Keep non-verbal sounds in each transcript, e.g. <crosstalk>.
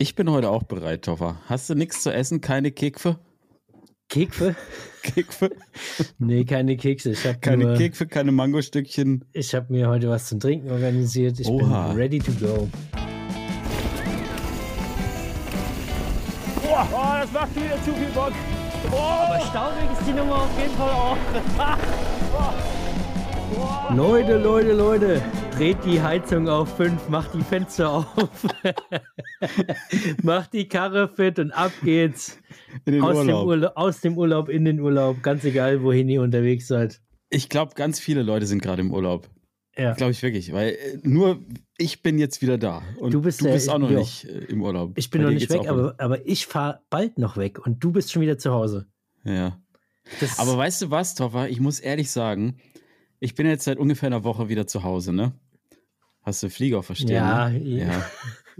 Ich bin heute auch bereit, Toffer. Hast du nichts zu essen? Keine Kekfe? Kekfe? <laughs> Kekfe? Nee, keine Kekse. Ich hab Keine nur, Kekfe, keine Mangostückchen. Ich habe mir heute was zum Trinken organisiert. Ich Oha. bin ready to go. Boah, oh, das macht wieder zu viel Bock. Aber staubig ist die Nummer auf jeden Fall auch. <laughs> Leute, Leute, Leute, dreht die Heizung auf 5, macht die Fenster auf, <laughs> macht die Karre fit und ab geht's. Aus dem, Urlaub. Urlaub, aus dem Urlaub in den Urlaub, ganz egal, wohin ihr unterwegs seid. Ich glaube, ganz viele Leute sind gerade im Urlaub. Ja. Glaube ich wirklich. Weil äh, nur ich bin jetzt wieder da. Und Du bist du ja- bist auch noch ja. nicht äh, im Urlaub. Ich bin Bei noch nicht weg, aber, aber ich fahre bald noch weg und du bist schon wieder zu Hause. Ja. Das, Aber weißt du was, Toffer? Ich muss ehrlich sagen, ich bin jetzt seit ungefähr einer Woche wieder zu Hause, ne? Hast du Flieger verstehen? Ja, ne? ja. ja.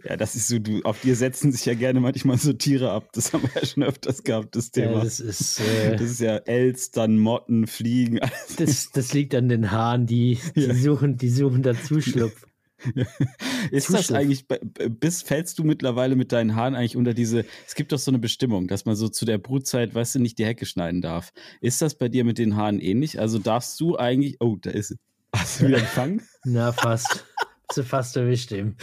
Ja, das ist so, du, auf dir setzen sich ja gerne manchmal so Tiere ab. Das haben wir ja schon öfters gehabt, das ja, Thema. das ist. Äh, das ist ja Elstern, Motten, Fliegen. Das, das liegt an den Haaren, die, die Ja. suchen, die suchen da Zuschlupf. Ist das Zuschlupf. eigentlich, bei- bis fällst du mittlerweile mit deinen Haaren eigentlich unter diese, es gibt doch so eine Bestimmung, dass man so zu der Brutzeit, weißt du, nicht die Hecke schneiden darf. Ist das bei dir mit den Haaren ähnlich? Also darfst du eigentlich, oh, da ist. Hast du wieder gefangen? Na, fast. Du fast erwischt eben.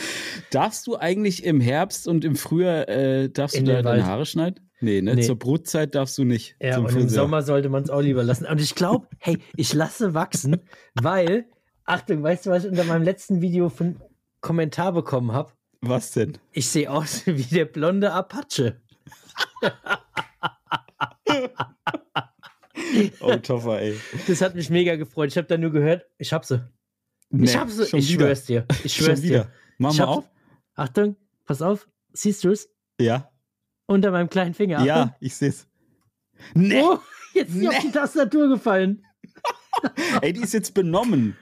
Darfst du eigentlich im Herbst und im Frühjahr, äh, darfst In du da deine Wald. Haare schneiden? Nee, ne? Nee. Zur Brutzeit darfst du nicht. Ja, und im Friseur. Sommer sollte man es auch lieber lassen. Und ich glaube, <laughs> hey, ich lasse wachsen, weil, Achtung, weißt du, was ich unter meinem letzten Video einen Kommentar bekommen habe? Was denn? Ich sehe aus <laughs> wie der blonde Apache. <laughs> Oh, Toffer, ey. Das hat mich mega gefreut. Ich habe da nur gehört, ich hab sie. Nee, ich hab sie. schon Ich wieder. schwör's dir. Ich <laughs> schwör's dir. Mach Ich mal auf. Achtung, pass auf. Siehst du es? Ja. Unter meinem kleinen Finger. Achtung. Ja, ich seh's. Nee. Oh, jetzt ist sie auf die Tastatur gefallen. <laughs> Ey, die ist jetzt benommen.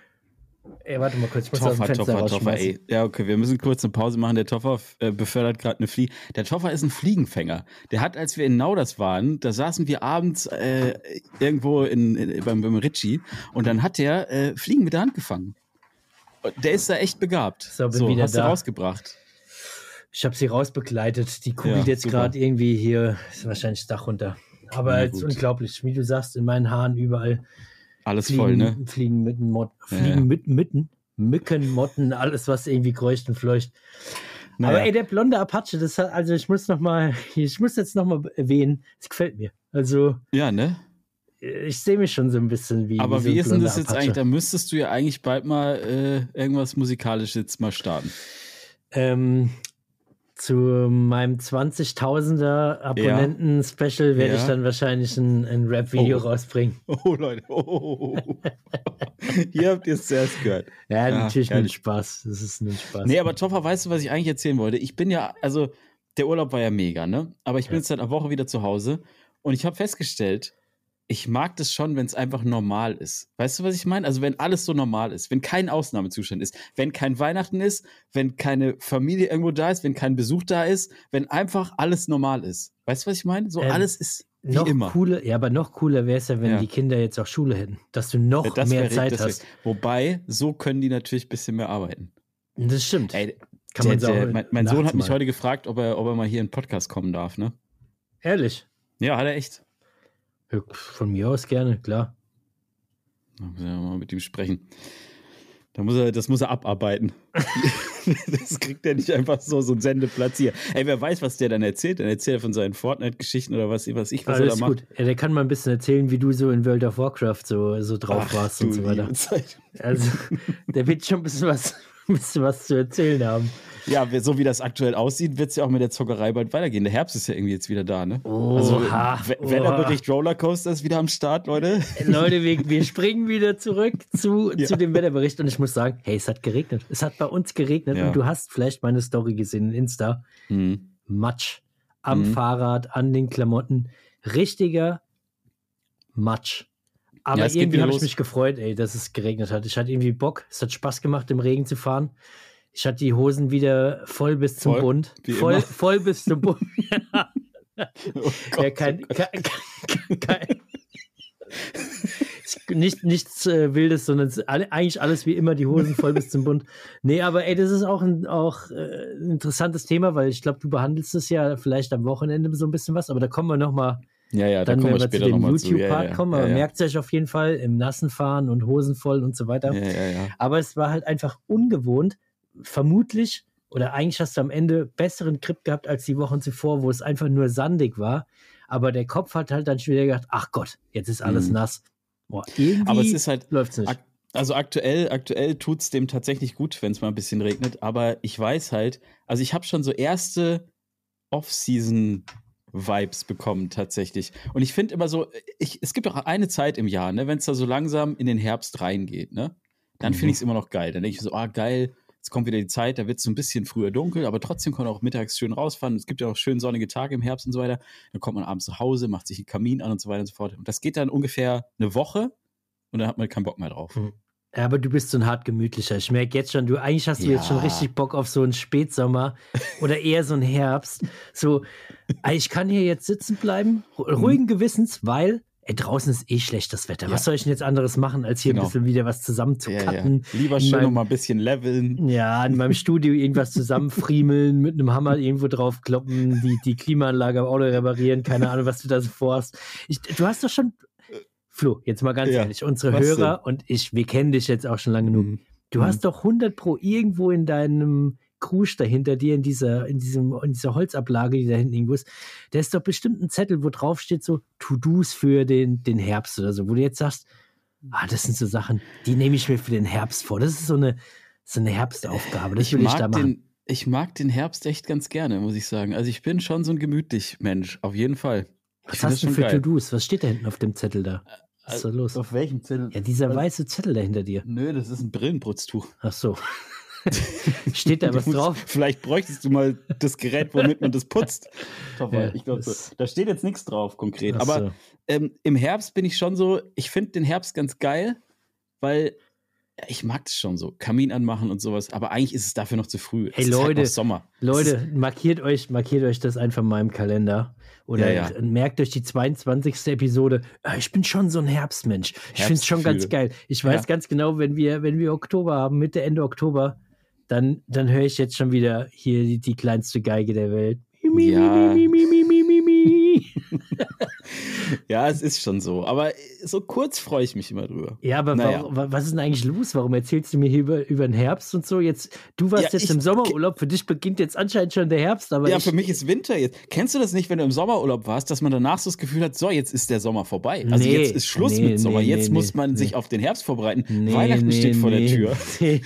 Ey, warte mal kurz, ich muss aus dem Toffer, Fenster Toffer, Toffer, ey. Ja, okay, wir müssen kurz eine Pause machen. Der Toffer äh, befördert gerade eine Fliege. Der Toffer ist ein Fliegenfänger. Der hat, als wir in Nauders waren, da saßen wir abends äh, irgendwo in, in, beim, beim Ritchie und dann hat der äh, Fliegen mit der Hand gefangen. Der ist da echt begabt. So, bin wieder hast da. du rausgebracht. Ich habe sie rausbegleitet. Die kugelt Ja, jetzt gerade irgendwie hier, ist wahrscheinlich das Dach runter. Aber es ist unglaublich, wie du sagst, in meinen Haaren überall Alles fliegen, voll, ne? fliegen mitten, Mot Ja, fliegen mitten, Mücken, Motten, alles was irgendwie kreucht und fleucht. Naja. Aber ey, der blonde Apache, das hat, also ich muss noch mal, ich muss jetzt noch mal erwähnen, es gefällt mir. Also Ja, ne? Ich sehe mich schon so ein bisschen wie. Aber so wie ist denn das jetzt Apache. eigentlich? Da müsstest du ja eigentlich bald mal äh, irgendwas musikalisches jetzt mal starten. Ähm, zu meinem 20.000er Abonnenten-Special werde Ja. ich dann wahrscheinlich ein, ein Rap-Video Oh. rausbringen. <laughs> Oh, Leute. Oh. <laughs> Hier habt ihr es zuerst gehört. Ja, Ja, natürlich ein. Spaß. Das ist ein Spaß. Nee, aber Toffer, weißt du, was ich eigentlich erzählen wollte? Ich bin ja, also der Urlaub war ja mega, ne? Aber ich bin Ja. jetzt seit einer Woche wieder zu Hause und ich habe festgestellt, ich mag das schon, wenn es einfach normal ist. Weißt du, was ich meine? Also wenn alles so normal ist, wenn kein Ausnahmezustand ist, wenn kein Weihnachten ist, wenn keine Familie irgendwo da ist, wenn kein Besuch da ist, wenn einfach alles normal ist. Weißt du, was ich meine? So Ähm, alles ist wie noch immer. cooler, ja, aber noch cooler wäre es ja, wenn Ja. die Kinder jetzt auch Schule hätten, dass du noch Ja, das mehr wär- Zeit wär- hast. Wobei, so können die natürlich ein bisschen mehr arbeiten. Das stimmt. Ey, Kann der, man der, mein, mein Sohn hat mich heute gefragt, ob er, ob er mal hier in den Podcast kommen darf, ne? Ehrlich. Ja, hat er echt. Ja, Von mir aus gerne, klar. Da muss er mal mit ihm sprechen. Da muss er, das muss er abarbeiten. <laughs> das kriegt er nicht einfach so, so einen Sendeplatz hier. Ey, wer weiß, was der dann erzählt? Dann erzählt er von seinen Fortnite-Geschichten oder was, was ich, was Alles er da macht. Ja, der kann mal ein bisschen erzählen, wie du so in World of Warcraft so, so drauf Ach, warst und so weiter. Also, der wird schon ein bisschen was, <laughs> ein bisschen was zu erzählen haben. Ja, so wie das aktuell aussieht, wird es ja auch mit der Zockerei bald weitergehen. Der Herbst ist ja irgendwie jetzt wieder da, ne? also, Oha, We- oha. Wetterbericht Rollercoaster ist wieder am Start, Leute. Leute, wir, wir springen wieder zurück zu, <laughs> Ja. zu dem Wetterbericht und ich muss sagen, hey, es hat geregnet. Es hat bei uns geregnet Ja. und du hast vielleicht meine Story gesehen in Insta. Hm. Matsch. Am Mhm. Fahrrad, an den Klamotten. Richtiger Matsch. Aber Ja, irgendwie habe ich mich gefreut, ey, dass es geregnet hat. Ich hatte irgendwie Bock. Es hat Spaß gemacht, im Regen zu fahren. Ich hatte die Hosen wieder voll bis zum Voll, Bund. Voll, voll bis zum Bund. <laughs> Oh Ja, kein, kein, kein, <laughs> kein. nicht, nichts äh, Wildes, sondern alle, eigentlich alles wie immer, die Hosen voll bis zum Bund. <laughs> Nee, aber ey, das ist auch ein, auch, äh, ein interessantes Thema, weil ich glaube, du behandelst es ja vielleicht am Wochenende so ein bisschen was, aber da kommen wir nochmal Ja, ja, da dann, kommen wenn wir wir zu dem. YouTube-Part Ja, ja, kommen, aber ja, merkt es euch auf jeden Fall im nassen Fahren und Hosen voll und so weiter. Ja, ja, ja. Aber es war halt einfach ungewohnt. Vermutlich, oder eigentlich hast du am Ende besseren Grip gehabt als die Wochen zuvor, wo es einfach nur sandig war. Aber der Kopf hat halt dann schon wieder gedacht, ach Gott, jetzt ist alles Mhm. nass. Boah, Aber es ist halt, läuft's nicht. Ak also aktuell, aktuell tut es dem tatsächlich gut, wenn es mal ein bisschen regnet. Aber ich weiß halt, also ich habe schon so erste Off-Season-Vibes bekommen tatsächlich. Und ich finde immer so, ich, es gibt auch eine Zeit im Jahr, ne, wenn es da so langsam in den Herbst reingeht, ne, dann finde Mhm. ich es immer noch geil. Dann denke ich so, ah geil, jetzt kommt wieder die Zeit, da wird es so ein bisschen früher dunkel, aber trotzdem kann man auch mittags schön rausfahren. Es gibt ja auch schön sonnige Tage im Herbst und so weiter. Dann kommt man abends nach Hause, macht sich einen Kamin an und so weiter und so fort. Und das geht dann ungefähr eine Woche und dann hat man keinen Bock mehr drauf. Mhm. Ja, aber du bist so ein hart gemütlicher. Ich merke jetzt schon, du eigentlich hast du jetzt schon Ja. richtig Bock auf so einen Spätsommer oder eher so einen Herbst. So, ich kann hier jetzt sitzen bleiben, ru- ruhigen Gewissens, weil ey, draußen ist eh schlechtes Wetter. Was Ja. soll ich denn jetzt anderes machen, als hier Genau. ein bisschen wieder was zusammen zu Ja, ja. Lieber schön meinem- noch mal ein bisschen leveln. Ja, in meinem Studio irgendwas zusammenfriemeln, mit einem Hammer irgendwo drauf kloppen, die, die Klimaanlage am Auto reparieren, keine Ahnung, was du da so vorhast. Ich, du hast doch schon. Flo, jetzt mal ganz ehrlich, unsere was Hörer und ich, wir kennen dich jetzt auch schon lange genug. Mhm. Du Mhm. hast doch 100 Pro irgendwo in deinem Krusch da hinter dir, in dieser, in, diesem, in dieser Holzablage, die da hinten irgendwo ist. Da ist doch bestimmt ein Zettel, wo drauf steht so To-Dos für den, den Herbst oder so, wo du jetzt sagst, ah, das sind so Sachen, die nehme ich mir für den Herbst vor. Das ist so eine, so eine Herbstaufgabe. Das ich will ich mag da machen. den, ich mag den Herbst echt ganz gerne, muss ich sagen. Also ich bin schon so ein gemütlich Mensch, auf jeden Fall. Ich Was find hast du für. To-Dos? Was steht da hinten auf dem Zettel da? Was ist da los? Auf welchem Zettel? Ja, dieser weiße Zettel da hinter dir. Nö, das ist ein Brillenputztuch. Ach so. <laughs> <laughs> Steht da was drauf? Vielleicht bräuchtest du mal das Gerät, womit man das putzt. <laughs> Ja, ich glaube, so. da steht jetzt nichts drauf konkret. Aber ähm, im Herbst bin ich schon so, ich finde den Herbst ganz geil, weil ich mag das schon so, Kamin anmachen und sowas. Aber eigentlich ist es dafür noch zu früh. Hey, es ist halt Leute, noch Sommer. Es Leute, markiert euch, markiert euch das einfach mal im Kalender. Oder Ja, ja. merkt euch die 22. Episode. Ah, Ich bin schon so ein Herbstmensch. Ich finde es schon ganz geil. Ich weiß Ja. ganz genau, wenn wir, wenn wir Oktober haben, Mitte, Ende Oktober, dann, dann höre ich jetzt schon wieder hier die, die kleinste Geige der Welt. Mi, mi, Ja. mi, mi, mi, mi, mi, mi. <laughs> Ja, es ist schon so. Aber äh, so kurz freue ich mich immer drüber. Ja, aber Naja. warum, wa- was ist denn eigentlich los? Warum erzählst du mir hier über, über den Herbst und so? Jetzt, du warst Ja, jetzt ich- im Sommerurlaub, für dich beginnt jetzt anscheinend schon der Herbst, aber ja, ich, für mich ist Winter jetzt. Kennst du das nicht, wenn du im Sommerurlaub warst, dass man danach so das Gefühl hat, so, jetzt ist der Sommer vorbei. Also Nee, jetzt ist Schluss nee, mit Sommer. nee, jetzt muss man sich auf den Herbst vorbereiten. Weihnachten steht vor der Tür. <laughs>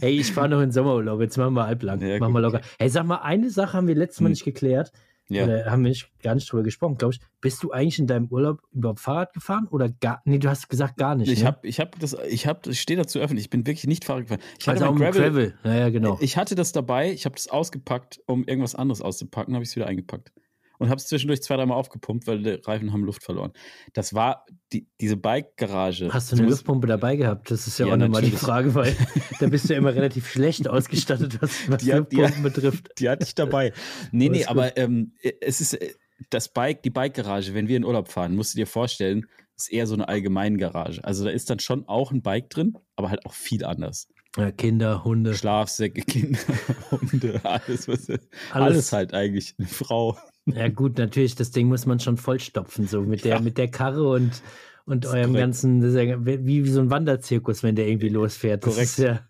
Hey, ich fahre noch in Sommerurlaub. Jetzt machen wir halblang. Ja, machen wir locker. Hey, sag mal, eine Sache haben wir letztes Mal Hm. nicht geklärt. Ja. Oder haben wir nicht, gar nicht drüber gesprochen, glaube ich. Bist du eigentlich in deinem Urlaub überhaupt Fahrrad gefahren oder gar? Nee, du hast gesagt gar nicht. Ich ne? habe ich hab das, ich habe, ich stehe dazu öffentlich. Ich bin wirklich nicht Fahrrad gefahren. Ich also hatte auch Gravel, Gravel. Ja, ja, genau. Ich hatte das dabei, ich habe das ausgepackt, um irgendwas anderes auszupacken, habe ich es wieder eingepackt. Und habe es zwischendurch zwei, dreimal aufgepumpt, weil die Reifen haben Luft verloren. Das war die, diese Bike-Garage. Hast du eine Luftpumpe dabei gehabt? Das ist ja, Ja, auch nochmal die. Frage, weil <laughs> da bist du ja immer relativ schlecht ausgestattet, was, was Die hat- die Luftpumpen betrifft. Die hatte ich dabei. Nee, nee, aber ähm, es ist äh, das Bike, die Bike-Garage, wenn wir in Urlaub fahren, musst du dir vorstellen, ist eher so eine allgemeine Garage. Also da ist dann schon auch ein Bike drin, aber halt auch viel anders. Ja, Kinder, Hunde, Schlafsäcke, Kinder, <laughs> Hunde, alles, was, alles, alles. halt eigentlich. Eine Frau. Ja, gut, natürlich, das Ding muss man schon vollstopfen, so mit der, Ja. mit der Karre und, und Das eurem korrekt. ganzen, das ist ja wie, wie so ein Wanderzirkus, wenn der irgendwie losfährt. Das Korrekt. ja,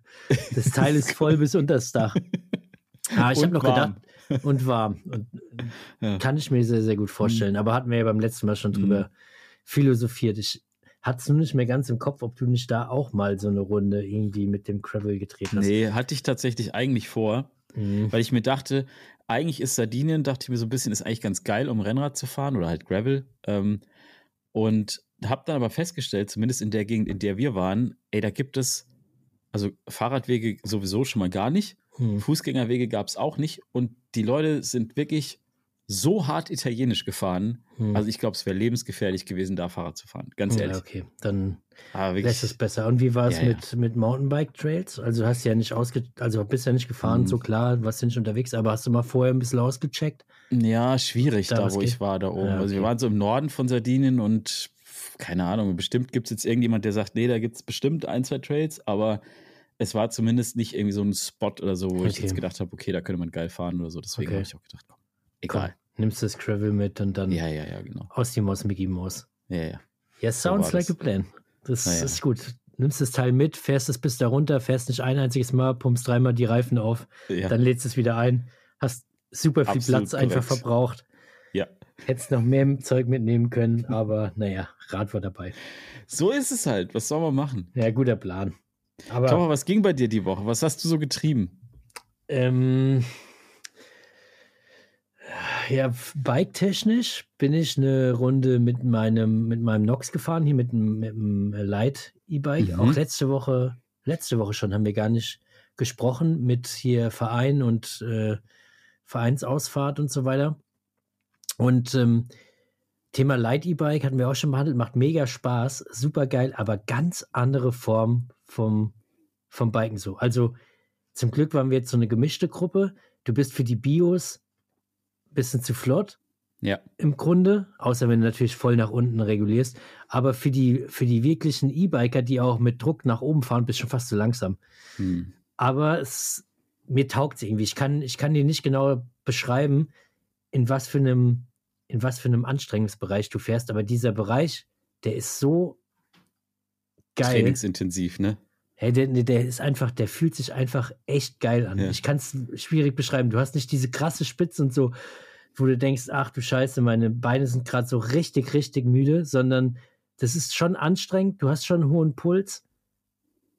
das Teil ist voll bis unter das Dach. <laughs> Ah, ich habe Und noch warm. gedacht, und warm. Und Ja. Mhm. kann ich mir sehr, sehr gut vorstellen. Aber hatten wir ja beim letzten Mal schon drüber philosophiert. Ich hatte es nur nicht mehr ganz im Kopf, ob du nicht da auch mal so eine Runde irgendwie mit dem Gravel gedreht hast. Nee, hatte ich tatsächlich eigentlich vor, Mhm. weil ich mir dachte, eigentlich ist Sardinien, dachte ich mir so ein bisschen, ist eigentlich ganz geil, um Rennrad zu fahren oder halt Gravel. Ähm, und habe dann aber festgestellt, zumindest in der Gegend, in der wir waren, ey, da gibt es also Fahrradwege sowieso schon mal gar nicht. Mhm. Fußgängerwege gab es auch nicht. Und die Leute sind wirklich so hart italienisch gefahren. Mhm. Also ich glaube, es wäre lebensgefährlich gewesen, da Fahrrad zu fahren. Ganz ehrlich. Ja, okay, dann Aber lässt es besser. Und wie war es Ja, ja. mit, mit Mountainbike-Trails? Also hast du ja nicht ausge... Also bist ja nicht gefahren, Mhm. so klar, warst ja nicht unterwegs, aber hast du mal vorher ein bisschen ausgecheckt? Ja, schwierig Da da, was wo geht? ich war, da oben. Ja, Also wir okay. waren so im Norden von Sardinien und keine Ahnung, bestimmt gibt es jetzt irgendjemand, der sagt, nee, da gibt es bestimmt ein, zwei Trades, aber es war zumindest nicht irgendwie so ein Spot oder so, wo ich Okay. jetzt gedacht habe, okay, da könnte man geil fahren oder so. Deswegen Okay. habe ich auch gedacht, komm, egal. Nimmst das Gravel mit und dann Ja, ja, ja, genau. aus die Maus Mickey Maus. Ja, ja. Ja, sounds war like das. a plan. Das ja. ist gut. Nimmst das Teil mit, fährst es bis da runter, fährst nicht ein einziges Mal, pumpst dreimal die Reifen auf, dann lädst es wieder ein, hast super viel Absolut Platz einfach korrekt. verbraucht. ja. Hättest noch mehr Zeug mitnehmen können, aber naja, Rad war dabei. So ist es halt. Was soll man machen? Ja, guter Plan. Aber Taucher, was ging bei dir die Woche? Was hast du so getrieben? Ähm, ja, bike-technisch bin ich eine Runde mit meinem, mit meinem Nox gefahren, hier mit dem, mit dem Light E-Bike. Mhm. Auch letzte Woche, letzte Woche schon haben wir gar nicht gesprochen mit hier Verein und äh, Vereinsausfahrt und so weiter. Und ähm, Thema Light E-Bike hatten wir auch schon behandelt, macht mega Spaß, super geil, aber ganz andere Form vom, vom Biken so. Also zum Glück waren wir jetzt so eine gemischte Gruppe. Du bist für die Bios bisschen zu flott Ja. im Grunde, außer wenn du natürlich voll nach unten regulierst. Aber für die, für die wirklichen E-Biker, die auch mit Druck nach oben fahren, bist du schon fast zu langsam. Hm. Aber es, mir taugt es irgendwie. Ich kann, ich kann dir nicht genau beschreiben, in was für einem, in was für einem Anstrengungsbereich du fährst. Aber dieser Bereich, der ist so geil. Trainingsintensiv, ne? Hey, der, der- ist einfach, der fühlt sich einfach echt geil an. Ja. Ich kann es schwierig beschreiben. Du hast nicht diese krasse Spitze und so, wo du denkst, ach du Scheiße, meine Beine sind gerade so richtig, richtig müde, sondern das ist schon anstrengend. Du hast schon einen hohen Puls,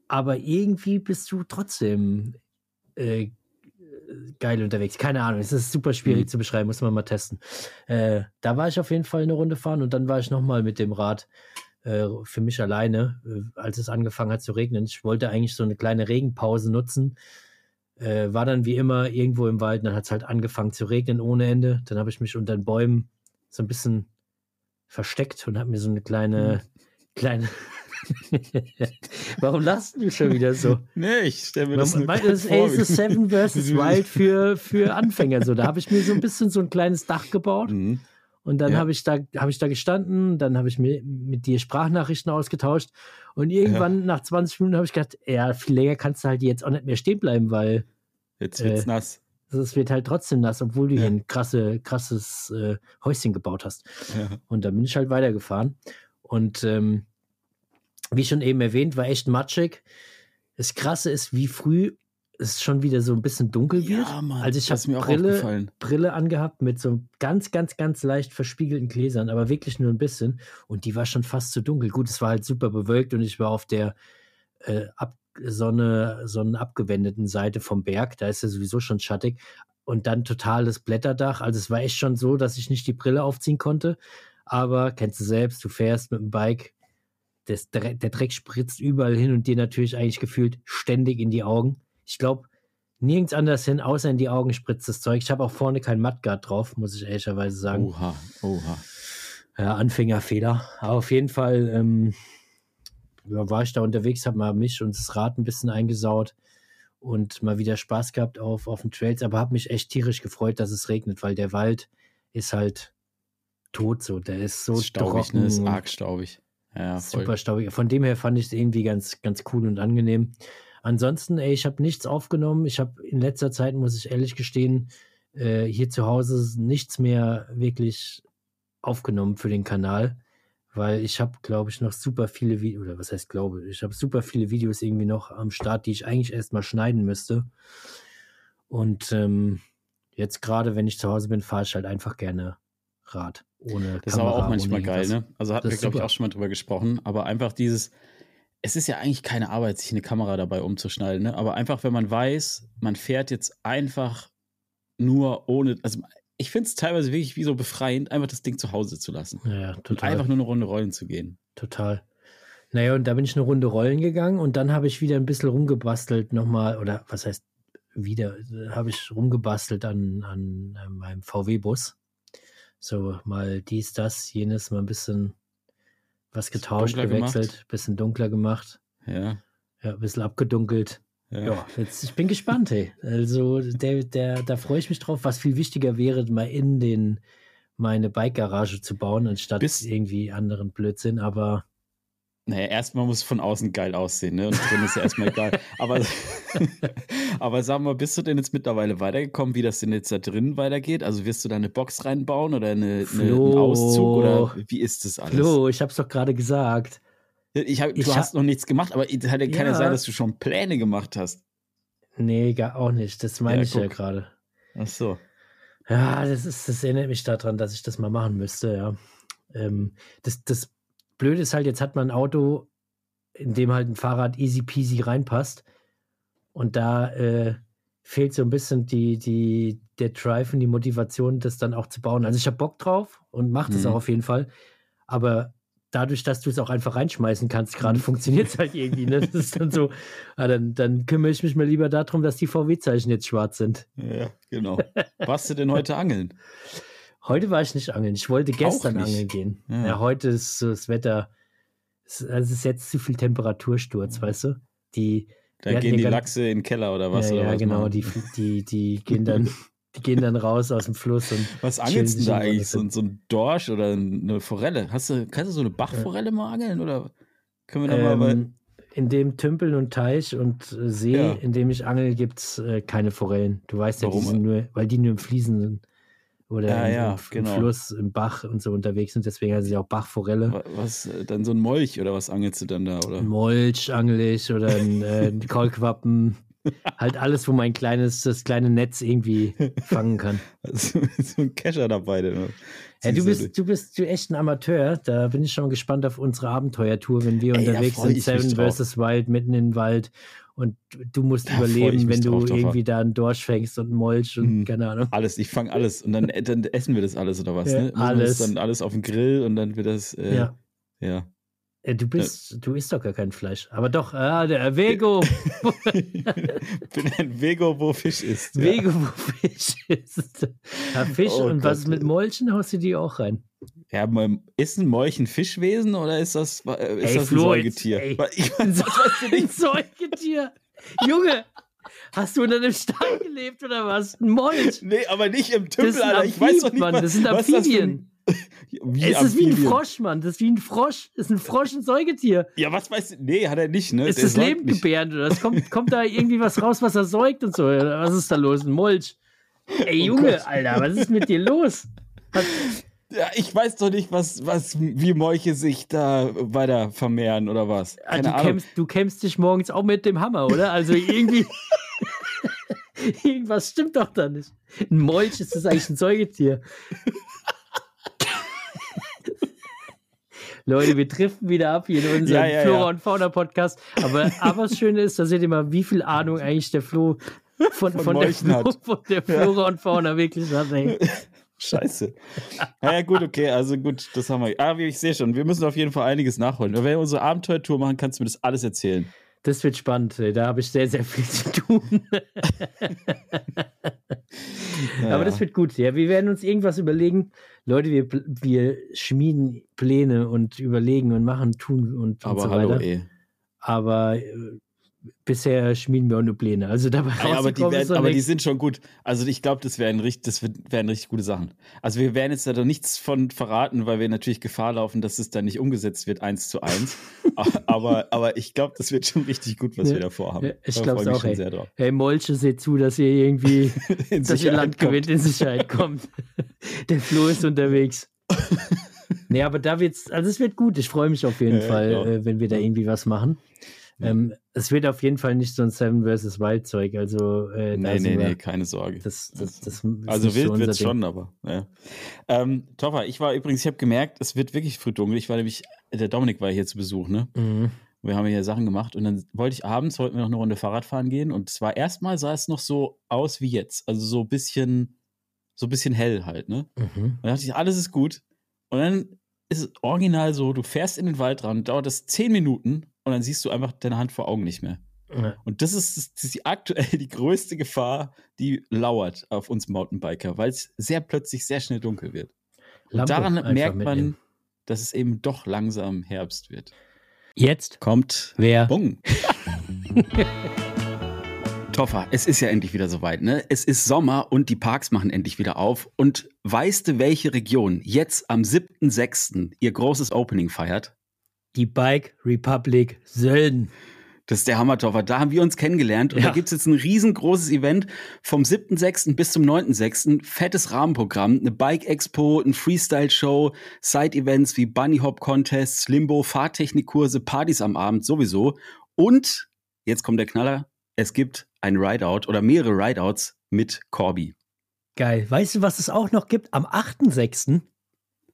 aber irgendwie bist du trotzdem äh, geil unterwegs. Keine Ahnung, es ist super schwierig Mhm. zu beschreiben, muss man mal testen. Äh, da war ich auf jeden Fall eine Runde fahren und dann war ich nochmal mit dem Rad äh, für mich alleine, äh, als es angefangen hat zu regnen. Ich wollte eigentlich so eine kleine Regenpause nutzen. Äh, war dann wie immer irgendwo im Wald, dann hat es halt angefangen zu regnen ohne Ende. Dann habe ich mich unter den Bäumen so ein bisschen versteckt und habe mir so eine kleine, kleine. <laughs> Warum lachst du schon wieder so? Nee, ich stelle mir das Man das ist vor, Ace wie- Seven <laughs> vs. du- Wild <laughs> für, für Anfänger. So, da habe ich mir so ein bisschen so ein kleines Dach gebaut. Mhm. Und dann Ja. habe ich da habe ich da gestanden, dann habe ich mir mit dir Sprachnachrichten ausgetauscht und irgendwann nach 20 Minuten habe ich gedacht, ja, viel länger kannst du halt jetzt auch nicht mehr stehen bleiben, weil Jetzt wird's Äh, nass. es wird halt trotzdem nass, obwohl du Ja. hier ein krasse, krasses äh, Häuschen gebaut hast. Ja. Und dann bin ich halt weitergefahren. Und ähm, wie schon eben erwähnt, war echt matschig. Das Krasse ist, wie früh es schon wieder so ein bisschen dunkel wird. Ja, Mann. Also ich habe mir auch Brille. Brille angehabt mit so ganz, ganz, ganz leicht verspiegelten Gläsern, aber wirklich nur ein bisschen. Und die war schon fast zu dunkel. Gut, es war halt super bewölkt und ich war auf der äh, ab, Sonne, sonnenabgewendeten Seite vom Berg. Da ist ja sowieso schon schattig. Und dann totales Blätterdach. Also es war echt schon so, dass ich nicht die Brille aufziehen konnte. Aber kennst du selbst, du fährst mit dem Bike, das, der Dreck spritzt überall hin und dir natürlich eigentlich gefühlt ständig in die Augen. Ich glaube, nirgends anders hin, außer in die Augen spritzt das Zeug. Ich habe auch vorne kein Mudguard drauf, muss ich ehrlicherweise sagen. Oha, oha. Ja, Anfängerfehler. Aber auf jeden Fall ähm, war ich da unterwegs, habe mal mich und das Rad ein bisschen eingesaut und mal wieder Spaß gehabt auf, auf den Trails, aber habe mich echt tierisch gefreut, dass es regnet, weil der Wald ist halt tot so. Der ist so ist staubig, trocken ne? Ist arg staubig. Ja, voll. super staubig. Von dem her fand ich es irgendwie ganz, ganz cool und angenehm. Ansonsten, ey, ich habe nichts aufgenommen. Ich habe in letzter Zeit, muss ich ehrlich gestehen, äh, hier zu Hause nichts mehr wirklich aufgenommen für den Kanal, weil ich habe, glaube ich, noch super viele Videos, oder was heißt glaube, ich habe super viele Videos irgendwie noch am Start, die ich eigentlich erstmal schneiden müsste. Und ähm, jetzt gerade, wenn ich zu Hause bin, fahre ich halt einfach gerne Rad. Ohne Das ist aber Kamera, auch manchmal geil, ne? Also hatten wir, glaube ich, auch schon mal drüber gesprochen. Aber einfach dieses, es ist ja eigentlich keine Arbeit, sich eine Kamera dabei umzuschneiden, ne? Aber einfach, wenn man weiß, man fährt jetzt einfach nur ohne, also ich finde es teilweise wirklich wie so befreiend, einfach das Ding zu Hause zu lassen. Ja, ja, Und total. einfach nur eine Runde rollen zu gehen. Total. Naja, und da bin ich eine Runde rollen gegangen und dann habe ich wieder ein bisschen rumgebastelt nochmal, oder was heißt wieder, habe ich rumgebastelt an, an, äh, meinem VW-Bus. So mal dies, das, jenes, mal ein bisschen was getauscht, gewechselt, gemacht. bisschen dunkler gemacht, Ja. ja, ein bisschen abgedunkelt. Ja. Ja, jetzt, ich bin gespannt, hey. Also, der, der, da freue ich mich drauf. Was viel wichtiger wäre, mal in den meine Bike-Garage zu bauen, anstatt Bist- irgendwie anderen Blödsinn, aber Naja, erstmal muss es von außen geil aussehen, ne? Und drin ist ja erstmal egal. <laughs> Aber, <laughs> aber sag mal, bist du denn jetzt mittlerweile weitergekommen, wie das denn jetzt da drin weitergeht? Also wirst du da eine Box reinbauen oder eine, eine, Flo. einen Auszug oder wie ist das alles? Flo, ich hab's doch gerade gesagt. Ich hab, du ich hast noch nichts gemacht, aber es kann ja Ja. sein, dass du schon Pläne gemacht hast. Nee, gar auch nicht. Das meine Ja, ich ja guck. gerade. Ach so. Ja, das ist, das erinnert mich daran, dass ich das mal machen müsste, ja. Ähm, das, das Blöde ist halt, jetzt hat man ein Auto, in dem halt ein Fahrrad easy peasy reinpasst. Und da äh, fehlt so ein bisschen die, die, der Drive und die Motivation, das dann auch zu bauen. Also ich habe Bock drauf und mache das Mhm. auch auf jeden Fall. Aber dadurch, dass du es auch einfach reinschmeißen kannst, gerade funktioniert es halt irgendwie. Ne? Das ist dann so, ah, dann, dann kümmere ich mich mal lieber darum, dass die VW-Zeichen jetzt schwarz sind. Ja, genau. Warst du denn heute angeln? <laughs> Heute war ich nicht angeln. Ich wollte gestern angeln gehen. Ja. Ja, heute ist so das Wetter. Es also es ist jetzt zu viel Temperatursturz, weißt du? Die, Da gehen ja die Lachse in den Keller oder was? ja, oder ja was genau, machen? die, die, die <laughs> gehen dann, die gehen dann raus aus dem Fluss und Was angelst du da eigentlich? So, so ein Dorsch oder eine Forelle? Hast du, kannst du so eine Bachforelle mal angeln? Oder können wir da mal bei. ähm, in dem Tümpel und Teich und äh, See, Ja. in dem ich angel, gibt es äh, keine Forellen. Du weißt ja, die Warum? sind nur, weil die nur im Fließen sind. Oder Ja, im, ja, im, genau. Fluss, im Bach und so unterwegs sind. Deswegen heißt sie auch Bachforelle. wa- Was, äh, dann so ein Molch oder was angelst du dann da? Oder? Ein Molch angel ich oder ein, äh, ein <laughs> Kaulquappen. halt alles, wo mein kleines, das kleine Netz irgendwie fangen kann. <laughs> Also, so ein Kescher dabei. Der, Ja, du, ziehst bist, du bist du echt ein Amateur. Da bin ich schon gespannt auf unsere Abenteuertour, wenn wir Ey, unterwegs sind. Seven vs. Wild, mitten im Wald. Und du- musst ich überleben, wenn du irgendwie da einen Dorsch fängst und einen Molch und Mhm. keine Ahnung. Alles, ich fange alles und dann, äh, dann essen wir das alles oder was? Ja, ne? Alles. Dann alles auf den Grill und dann wird das. Äh, Ja. ja. Äh, Du bist, du isst doch gar kein Fleisch. Aber doch, ah, der Vego. <laughs> bin ein Vego, wo Fisch ist. Ja. Vego, wo Fisch ist. Ja, Fisch Oh und was Gott. mit Molchen haust du die auch rein? Ja, mal- ist ein Molch ein Fischwesen oder ist das, äh, ist Ey, das ein Flo, jetzt- Säugetier? ey. Ich <laughs> Ein weiß, du nicht. Säugetier. Junge, hast du unter einem Stein gelebt oder was? Ein Molch. Nee, aber nicht im Das Tümpel, Alter. Ich weiß doch nicht, Mann. was, Das sind was ein- Amphibien. <laughs> Wie es ist wie ein? Frosch, Mann. Das ist wie ein Frosch. Das ist ein Frosch, ein Säugetier. Ja, was weißt du? Nee, hat er nicht, ne? Ist Der das Leben gebärend oder es kommt, kommt da irgendwie was raus, was er säugt und so? Was ist da los? Ein Molch. Ey, Oh Junge, Gott. Alter, was ist mit dir los? Hat, <laughs> Ja, ich weiß doch nicht, was, was, wie Molche sich da weiter vermehren oder was. Ah, Keine du, Ahnung. kämpfst, du kämpfst dich morgens auch mit dem Hammer, oder? Also irgendwie. <laughs> Irgendwas stimmt doch da nicht. Ein Molch ist das eigentlich ein Säugetier. <laughs> Leute, wir driften wieder ab hier in unserem Ja, ja, Flora ja. und Fauna Podcast. Aber, aber das Schöne ist, da seht ihr mal, wie viel Ahnung eigentlich der Flo von, Von von, der, Flo, von der Flora und Fauna wirklich hat. Ey. <laughs> Scheiße. Ja, ja, gut, okay, also gut, das haben wir. Ah, wie ich sehe schon, wir müssen auf jeden Fall einiges nachholen. Wenn wir unsere Abenteuertour machen, kannst du mir das alles erzählen. Das wird spannend. ey. Da habe ich sehr, sehr viel zu tun. <laughs> Ja, Aber das wird gut. Ja, wir werden uns irgendwas überlegen. Leute, wir, wir schmieden Pläne und überlegen und machen, tun und, und Aber so hallo, weiter. ey. Aber äh, bisher schmieden wir auch nur Pläne. Also dabei Ja, aber die, werden, aber die sind schon gut. Also ich glaube, das wären richtig, das wird- wären richtig gute Sachen. Also wir werden jetzt da doch nichts von verraten, weil wir natürlich Gefahr laufen, dass es dann nicht umgesetzt wird, eins zu eins. <laughs> aber, aber ich glaube, das wird schon richtig gut, was Ja. wir da vorhaben. Ja, ich freu mich auch, schon ey. sehr drauf. Hey, Molche, seht zu, dass ihr irgendwie, <laughs> In dass ihr Land kommt. gewinnt, in Sicherheit kommt. <laughs> Der Flo ist unterwegs. nee, aber da wird's, also es wird gut. Ich freue mich auf jeden Ja, Fall, äh, wenn wir da irgendwie was machen. Ja. Ähm, es wird auf jeden Fall nicht so ein Seven vs. Wild Zeug. Also, äh, Nee, nee, nee, keine Sorge. Das, das, das Also wild so wird's Ding. schon, aber. Ja. Ähm, Toffer, ich war übrigens, ich habe gemerkt, es wird wirklich früh dunkel. Ich war nämlich, der Dominik war hier zu Besuch, ne? Mhm. Wir haben hier Sachen gemacht und dann wollte ich abends, wollten wir noch eine Runde Fahrrad fahren gehen und zwar erstmal sah es noch so aus wie jetzt. Also so ein bisschen, so ein bisschen hell halt, ne? Mhm. Und dann dachte ich, alles ist gut. Und dann ist es original so, du fährst in den Wald ran, dauert das zehn Minuten und dann siehst du einfach deine Hand vor Augen nicht mehr. Ja. Und das ist, das ist die aktuell die größte Gefahr, die lauert auf uns Mountainbiker, weil es sehr plötzlich sehr schnell dunkel wird. Und daran merkt man, mitnehmen. dass es eben doch langsam Herbst wird. Jetzt Kommt wer? Bung. <laughs> Toffer, es ist ja endlich wieder soweit, ne? Es ist Sommer und die Parks machen endlich wieder auf. Und weißt du, welche Region jetzt am 7.6. ihr großes Opening feiert? Die Bike Republic Sölden. Das ist der Hammertoffer. Da haben wir uns kennengelernt und Ja. da gibt es jetzt ein riesengroßes Event vom 7.6. bis zum 9.6. Fettes Rahmenprogramm, eine Bike-Expo, ein Freestyle-Show, Side-Events wie Bunny Hop Contests, Limbo, Fahrtechnikkurse, Partys am Abend sowieso. Und jetzt kommt der Knaller, es gibt ein Rideout oder mehrere Rideouts mit Corby. Geil. Weißt du, was es auch noch gibt? Am 8.6.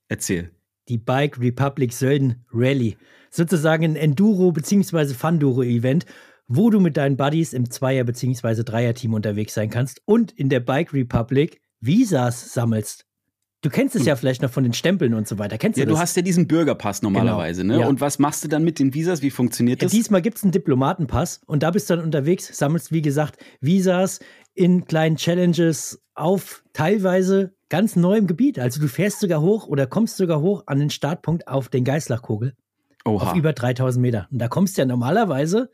Erzähl. Die Bike Republic Sölden Rally. Sozusagen ein Enduro- bzw. Funduro-Event, wo du mit deinen Buddies im Zweier- bzw. Dreier-Team unterwegs sein kannst und in der Bike Republic Visas sammelst. Du kennst es ja vielleicht noch von den Stempeln und so weiter. Kennst Ja, du das? du hast ja diesen Bürgerpass normalerweise, ne? Ja. Und was machst du dann mit den Visas? Wie funktioniert Ja, das? diesmal gibt es einen Diplomatenpass und da bist du dann unterwegs, sammelst, wie gesagt, Visas in kleinen Challenges auf teilweise ganz neuem Gebiet. Also du fährst sogar hoch oder kommst sogar hoch an den Startpunkt auf den Geißlachkogel Oha, auf über 3000 Meter. Und da kommst du ja normalerweise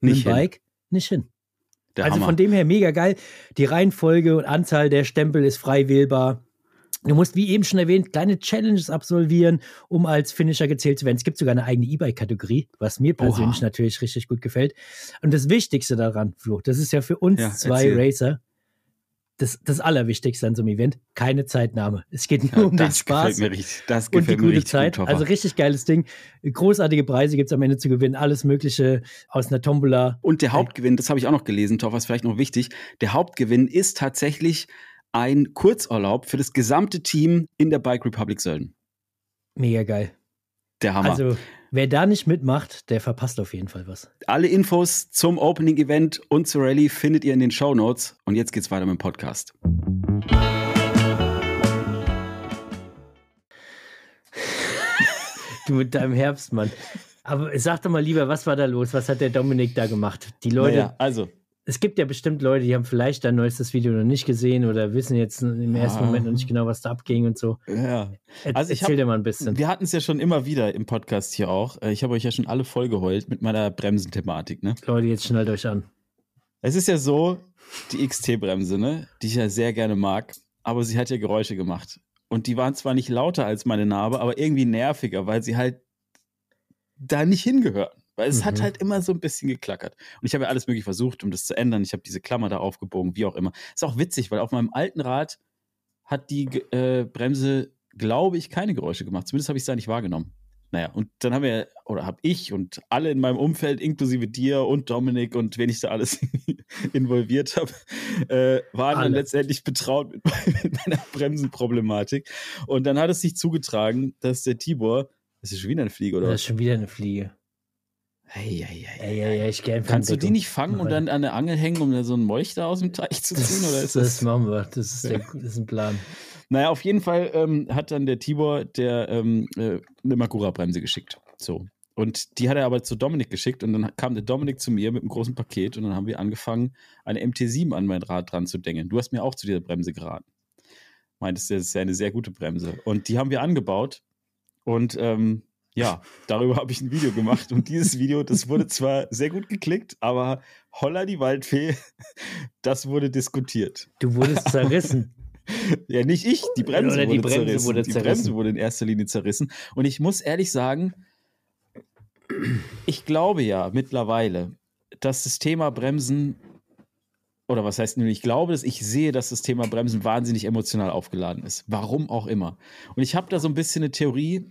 mit Nicht dem hin. Bike nicht hin. der also Hammer. von dem her mega geil. Die Reihenfolge und Anzahl der Stempel ist frei wählbar. Du musst, wie eben schon erwähnt, kleine Challenges absolvieren, um als Finisher gezählt zu werden. Es gibt sogar eine eigene E-Bike-Kategorie, was mir persönlich Oha. natürlich richtig gut gefällt. Und das Wichtigste daran, Flo, das ist ja für uns Ja, zwei erzähl. Racer das, das Allerwichtigste an so einem Event, keine Zeitnahme. Es geht nur Ja, um den das Spaß gefällt mir richtig. Das und die gefällt gute Zeit. gut, also richtig geiles Ding. Großartige Preise gibt es am Ende zu gewinnen. Alles Mögliche aus einer Tombola. Und der Hauptgewinn, das habe ich auch noch gelesen, Toffer, ist vielleicht noch wichtig. Der Hauptgewinn ist tatsächlich ein Kurzurlaub für das gesamte Team in der Bike Republic Sölden. Mega geil. Der Hammer. Also, wer da nicht mitmacht, der verpasst auf jeden Fall was. Alle Infos zum Opening Event und zur Rallye findet ihr in den Show Notes. Und jetzt geht's weiter mit dem Podcast. <laughs> Du mit deinem Herbst, Mann. Aber sag doch mal lieber, was war da los? Was hat der Dominik da gemacht? Die Leute, Naja, also, es gibt ja bestimmt Leute, die haben vielleicht dein neuestes Video noch nicht gesehen oder wissen jetzt im ersten Ah. Moment noch nicht genau, was da abging und so. ja. Er, Also ich erzähl hab- dir mal ein bisschen. Wir hatten es ja schon immer wieder im Podcast hier auch. Äh, Ich habe euch ja schon alle voll geheult mit meiner Bremsenthematik, ne? Leute, jetzt schnallt euch an. Es ist ja so, die XT-Bremse, ne, die ich ja sehr gerne mag, aber sie hat ja Geräusche gemacht. Und die waren zwar nicht lauter als meine Narbe, aber irgendwie nerviger, weil sie halt da nicht hingehören. Weil es hat Mhm. halt immer so ein bisschen geklackert. Und ich habe ja alles mögliche versucht, um das zu ändern. Ich habe diese Klammer da aufgebogen, wie auch immer. Ist auch witzig, weil auf meinem alten Rad hat die äh, Bremse, glaube ich, keine Geräusche gemacht. Zumindest habe ich es da nicht wahrgenommen. Naja, und dann haben wir, oder habe ich und alle in meinem Umfeld, inklusive dir und Dominik und wen ich da alles <laughs> involviert habe, äh, waren dann Alle. letztendlich betraut mit, <laughs> mit meiner Bremsenproblematik. Und dann hat es sich zugetragen, dass der Tibor, das ist schon wieder eine Fliege, oder? Das ist schon wieder eine Fliege. Hey, hey, hey. Ey, ey, ey, ich einfach Kannst du die nicht fangen und dann an der Angel hängen, um da so einen Molch aus dem Teich zu ziehen? Oder ist das, das, machen wir. Das ist, der, das ist ein Plan. Naja, auf jeden Fall ähm, hat dann der Tibor der ähm, äh, eine Makura-Bremse geschickt. So. Und die hat er aber zu Dominik geschickt und dann kam der Dominik zu mir mit einem großen Paket und dann haben wir angefangen, eine MT7 an mein Rad dran zu dengeln. Du hast mir auch zu dieser Bremse geraten. Meintest, das ist ja eine sehr gute Bremse. Und die haben wir angebaut und ähm, ja, <laughs> darüber habe ich ein Video gemacht und dieses Video, das wurde zwar sehr gut geklickt, aber holla die Waldfee, <laughs> das wurde diskutiert. Du wurdest zerrissen. <laughs> Ja, nicht ich, die Bremse, Oder die wurde, Bremse zerrissen. wurde Die zerrissen. Bremse wurde in erster Linie zerrissen. Und ich muss ehrlich sagen, ich glaube ja mittlerweile, dass das Thema Bremsen, oder was heißt nun, ich glaube, dass ich sehe, dass das Thema Bremsen wahnsinnig emotional aufgeladen ist. Warum auch immer. Und ich habe da so ein bisschen eine Theorie,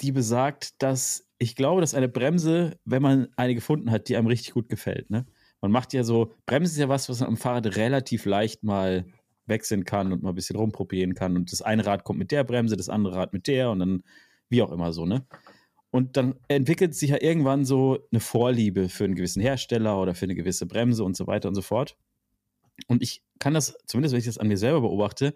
die besagt, dass ich glaube, dass eine Bremse, wenn man eine gefunden hat, die einem richtig gut gefällt, ne? Man macht ja so, Bremsen ist ja was, was man am Fahrrad relativ leicht mal wechseln kann und mal ein bisschen rumprobieren kann. Und das eine Rad kommt mit der Bremse, das andere Rad mit der und dann wie auch immer so, ne? Und dann entwickelt sich ja irgendwann so eine Vorliebe für einen gewissen Hersteller oder für eine gewisse Bremse und so weiter und so fort. Und ich kann das, zumindest wenn ich das an mir selber beobachte,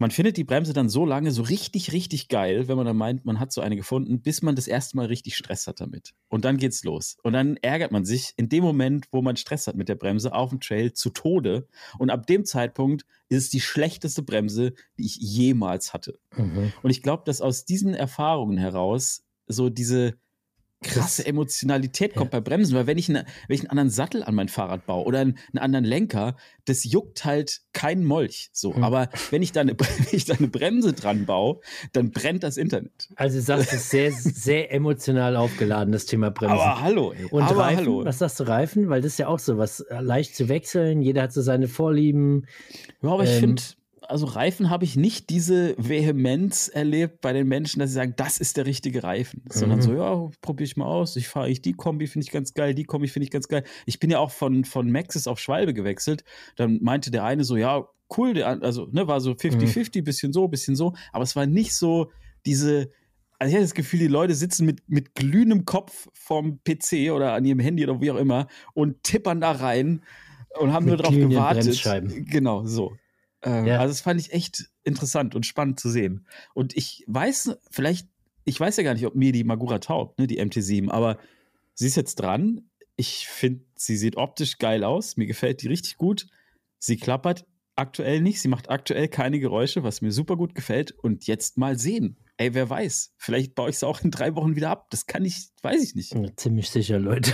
man findet die Bremse dann so lange so richtig, richtig geil, wenn man dann meint, man hat so eine gefunden, bis man das erste Mal richtig Stress hat damit. Und dann geht's los. Und dann ärgert man sich in dem Moment, wo man Stress hat mit der Bremse auf dem Trail zu Tode. Und ab dem Zeitpunkt ist es die schlechteste Bremse, die ich jemals hatte. Mhm. Und ich glaube, dass aus diesen Erfahrungen heraus so diese, krasse Emotionalität kommt bei Bremsen, weil wenn ich, eine, wenn ich einen anderen Sattel an mein Fahrrad baue oder einen, einen anderen Lenker, das juckt halt kein Molch. So, Hm. aber wenn ich da eine, <laughs> wenn ich da eine Bremse dran baue, dann brennt das Internet. Also du sagst, es ist sehr, sehr emotional aufgeladen, das Thema Bremsen. Aber hallo, ey. Und aber Reifen, hallo. was sagst du Reifen? Weil das ist ja auch so was, äh, leicht zu wechseln, jeder hat so seine Vorlieben. Ja, aber ich Ähm, finde, also Reifen habe ich nicht diese Vehemenz erlebt bei den Menschen, dass sie sagen, das ist der richtige Reifen. Sondern Mhm. so, ja, probiere ich mal aus. Ich fahre ich die Kombi, finde ich ganz geil, die Kombi finde ich ganz geil. Ich bin ja auch von, von Maxis auf Schwalbe gewechselt. Dann meinte der eine so, ja, cool, der, also, ne, war so 50-50, bisschen so, bisschen so. Aber es war nicht so diese. Also ich hatte das Gefühl, die Leute sitzen mit, mit glühendem Kopf vom PC oder an ihrem Handy oder wie auch immer und tippern da rein und haben Mit nur drauf glühenden gewartet. Genau, so. Ähm, Ja. Also das fand ich echt interessant und spannend zu sehen. Und ich weiß, vielleicht, ich weiß ja gar nicht, ob mir die Magura taugt, ne, die MT7, aber sie ist jetzt dran. Ich finde, sie sieht optisch geil aus. Mir gefällt die richtig gut. Sie klappert aktuell nicht. Sie macht aktuell keine Geräusche, was mir super gut gefällt. Und jetzt mal sehen. Ey, wer weiß. Vielleicht baue ich sie auch in drei Wochen wieder ab. Das kann ich, weiß ich nicht. Ja, ziemlich sicher, Leute.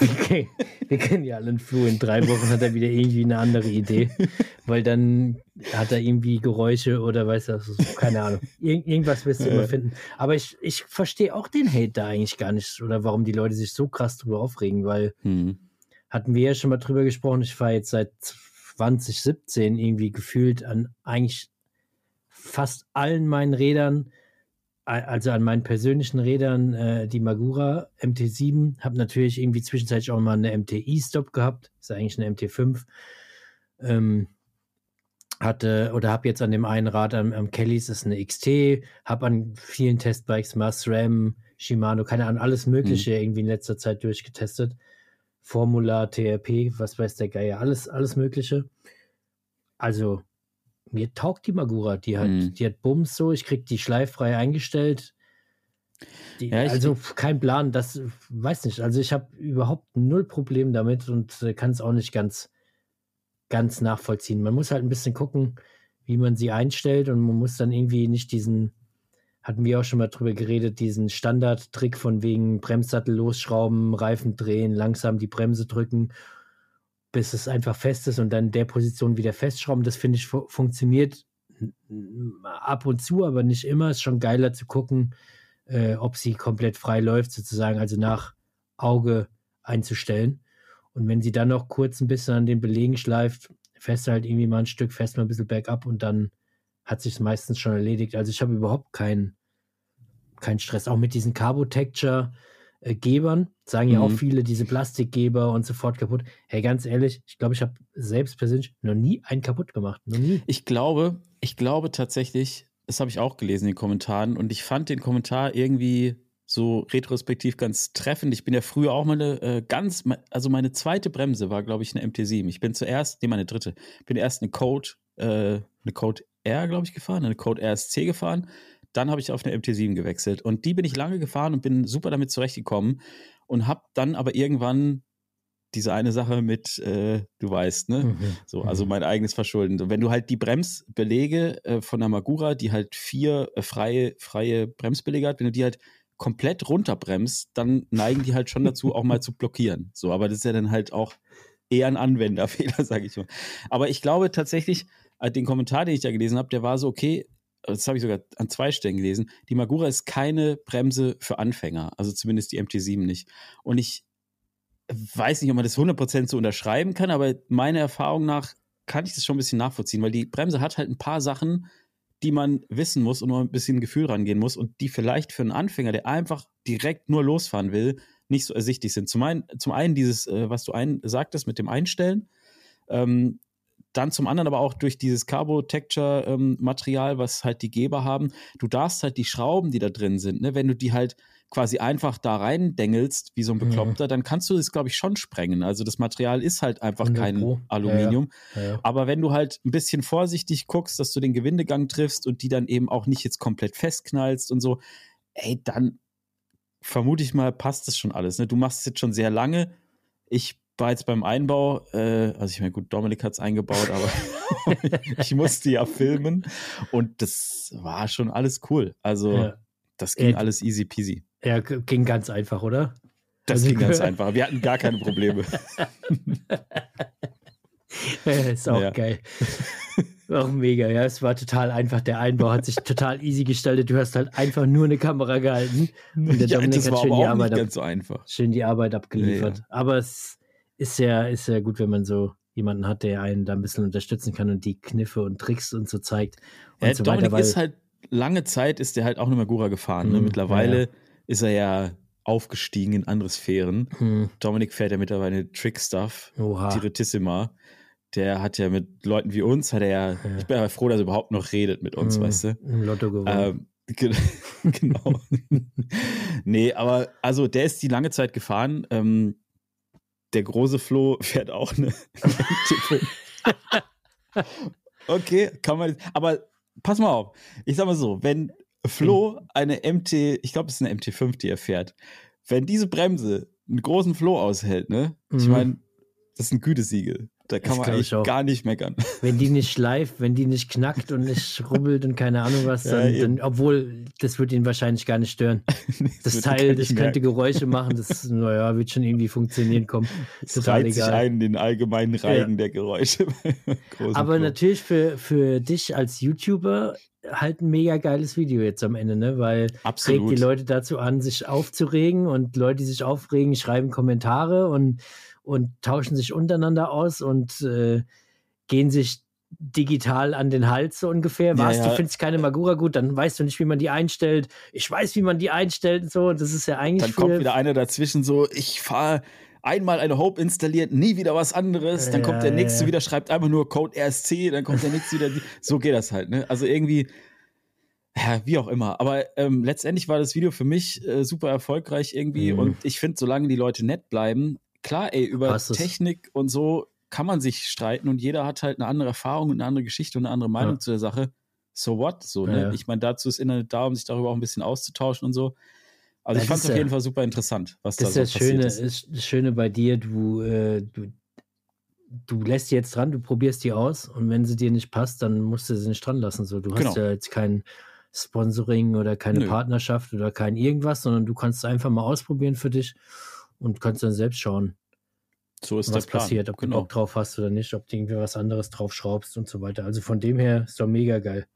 Okay. Wir kennen ja alle einen Flo. In drei Wochen hat er wieder irgendwie eine andere Idee. Weil dann hat er irgendwie Geräusche oder weiß so, keine Ahnung. Irgend, irgendwas wirst du immer finden. Aber ich, ich verstehe auch den Hate da eigentlich gar nicht. Oder warum die Leute sich so krass drüber aufregen, weil Hm. hatten wir ja schon mal drüber gesprochen. Ich fahre jetzt seit 2017 irgendwie gefühlt an eigentlich fast allen meinen Rädern, also an meinen persönlichen Rädern, äh, die Magura MT7. Habe natürlich irgendwie zwischenzeitlich auch mal eine MTI-Stop gehabt. Ist eigentlich eine MT5. Ähm, hatte oder habe jetzt an dem einen Rad am, am Kellys ist eine XT, habe an vielen Testbikes mal SRAM, Shimano, keine Ahnung, alles Mögliche irgendwie in letzter Zeit durchgetestet. Formula, TRP, was weiß der Geier, alles, alles Mögliche. Also, mir taugt die Magura, die hat, Mhm. die hat Bums so, ich krieg die schleiffrei eingestellt. Die, Ja, also kein Plan, das weiß nicht. Also ich habe überhaupt null Problem damit und äh, kann es auch nicht ganz, ganz nachvollziehen. Man muss halt ein bisschen gucken, wie man sie einstellt und man muss dann irgendwie nicht diesen, hatten wir auch schon mal drüber geredet, diesen Standardtrick von wegen Bremssattel losschrauben, Reifen drehen, langsam die Bremse drücken, bis es einfach fest ist und dann der Position wieder festschrauben. Das finde ich fu funktioniert ab und zu, aber nicht immer. Ist schon geiler zu gucken, äh, ob sie komplett frei läuft, sozusagen, also nach Auge einzustellen. Und wenn sie dann noch kurz ein bisschen an den Belegen schleift, fährst du halt irgendwie mal ein Stück, fährst mal ein bisschen bergab und dann hat sich meistens schon erledigt. Also ich habe überhaupt keinen keinen Stress. Auch mit diesen Carbotecture-Gebern sagen ja auch Mhm. viele, diese Plastikgeber und sofort kaputt. Hey, ganz ehrlich, ich glaube, ich habe selbst persönlich noch nie einen kaputt gemacht. Noch nie. Ich glaube, ich glaube tatsächlich, das habe ich auch gelesen in den Kommentaren und ich fand den Kommentar irgendwie so retrospektiv ganz treffend. Ich bin ja früher auch meine äh, ganz, also meine zweite Bremse war, glaube ich, eine MT7. Ich bin zuerst, nee, meine dritte, bin erst eine Code, äh, eine Code R, glaube ich, gefahren, eine Code RSC gefahren. Dann habe ich auf eine MT7 gewechselt und die bin ich lange gefahren und bin super damit zurechtgekommen und habe dann aber irgendwann diese eine Sache mit, äh, du weißt, ne? Mhm. So, also mein eigenes Verschulden. Und wenn du halt die Bremsbelege äh, von der Magura, die halt vier äh, freie, freie Bremsbelege hat, wenn du die halt komplett runterbremst, dann neigen die halt schon dazu, auch mal zu <laughs> blockieren. So, aber das ist ja dann halt auch eher ein Anwenderfehler, <laughs> sage ich mal. Aber ich glaube tatsächlich, äh, den Kommentar, den ich da gelesen habe, der war so, okay, das habe ich sogar an zwei Stellen gelesen, die Magura ist keine Bremse für Anfänger, also zumindest die MT7 nicht. Und ich weiß nicht, ob man das 100% so unterschreiben kann, aber meiner Erfahrung nach kann ich das schon ein bisschen nachvollziehen, weil die Bremse hat halt ein paar Sachen, die man wissen muss und ein bisschen Gefühl rangehen muss und die vielleicht für einen Anfänger, der einfach direkt nur losfahren will, nicht so ersichtlich sind. Zum einen, zum einen dieses, äh, was du ein, sagtest mit dem Einstellen, ähm, dann zum anderen aber auch durch dieses Carbo-Texture-Material, was halt die Geber haben. Du darfst halt die Schrauben, die da drin sind, ne, wenn du die halt quasi einfach da reindengelst, wie so ein Mhm. Bekloppter, dann kannst du das, glaube ich, schon sprengen. Also das Material ist halt einfach 100 kein Pro. Aluminium. Ja, ja. Aber wenn du halt ein bisschen vorsichtig guckst, dass du den Gewindegang triffst und die dann eben auch nicht jetzt komplett festknallst und so, ey, dann vermute ich mal, passt das schon alles. Ne? Du machst es jetzt schon sehr lange. Ich war jetzt beim Einbau, äh, also ich meine, gut, Dominik hat es eingebaut, aber <laughs> <laughs> ich musste ja filmen und das war schon alles cool. Also Ja. das ging Äh, alles easy peasy. Ja, ging ganz einfach, oder? Das also, ging ganz <laughs> einfach. Wir hatten gar keine Probleme. ist auch ja. geil. Auch mega, ja. Es war total einfach. Der Einbau hat sich total easy gestaltet. Du hast halt einfach nur eine Kamera gehalten. Und der ja, Dominik hat schön die, Arbeit ab, so einfach. schön die Arbeit abgeliefert. Ja, Aber es ist ja, ist ja gut, wenn man so jemanden hat, der einen da ein bisschen unterstützen kann und die Kniffe und Tricks und so zeigt. Und ja, so Dominik weiter, ist halt, lange Zeit ist der halt auch nur Magura gefahren. Ne? Mhm, Mittlerweile ist er ja aufgestiegen in andere Sphären. Mhm. Dominik fährt ja mittlerweile Trick-Stuff, Tiritissima der hat ja mit Leuten wie uns, hat er ja, ja. ich bin ja froh, dass er überhaupt noch redet mit uns, mhm. weißt du? Im Lotto gewonnen. Ähm, <laughs> genau. <laughs> nee, aber also der ist die lange Zeit gefahren. Ähm, der große Flo <laughs> fährt auch eine. <laughs> okay, kann man. Aber pass mal auf. Ich sag mal so, wenn Flo mhm. eine MT, ich glaube, es ist eine MT5, die er fährt, wenn diese Bremse einen großen Flow aushält, ne? Mhm. Ich meine, das ist ein Gütesiegel. Da kann das man eigentlich gar nicht meckern. <laughs> Wenn die nicht schleift, wenn die nicht knackt und nicht rubbelt und keine Ahnung was, dann, ja, dann obwohl das wird ihn wahrscheinlich gar nicht stören. <laughs> das, das Teil, das könnte Geräusche machen, das <laughs> naja, wird schon irgendwie funktionieren kommen. Es Total reiht egal. sich ein, den allgemeinen Reigen ja. der Geräusche. Aber Flug. natürlich für, für dich als YouTuber halt ein mega geiles Video jetzt am Ende, ne? Weil Absolut. regt die Leute dazu an, sich aufzuregen und Leute, die sich aufregen, schreiben Kommentare und und tauschen sich untereinander aus und äh, gehen sich digital an den Hals so ungefähr. Was, ja, ja. du findest keine Magura gut, dann weißt du nicht, wie man die einstellt. Ich weiß, wie man die einstellt und so. Und das ist ja eigentlich. Dann kommt wieder einer dazwischen so, ich fahre einmal eine Hope installiert, nie wieder was anderes. Dann ja, kommt der nächste wieder, schreibt einfach nur Code RSC, dann kommt der nächste wieder. <laughs> So geht das halt, ne? Also irgendwie. Ja, wie auch immer. Aber ähm, letztendlich war das Video für mich äh, super erfolgreich irgendwie. Mhm. Und ich finde, solange die Leute nett bleiben, klar, ey, über Technik und so kann man sich streiten und jeder hat halt eine andere Erfahrung und eine andere Geschichte und eine andere Meinung ja. zu der Sache. So what? So, ne? Ja, Ich meine, dazu ist Internet da, um sich darüber auch ein bisschen auszutauschen und so. Also das ich fand es auf jeden Fall super interessant, was das da ist so das Schöne, ist. Das Schöne bei dir, du, äh, du, du lässt sie jetzt dran, du probierst die aus und wenn sie dir nicht passt, dann musst du sie nicht dran lassen. So, du genau. hast ja jetzt kein Sponsoring oder keine Nö. Partnerschaft oder kein irgendwas, sondern du kannst es einfach mal ausprobieren für dich und kannst dann selbst schauen, so ist was passiert, ob genau. du Bock drauf hast oder nicht, ob du irgendwie was anderes drauf schraubst und so weiter. Also von dem her ist doch mega geil.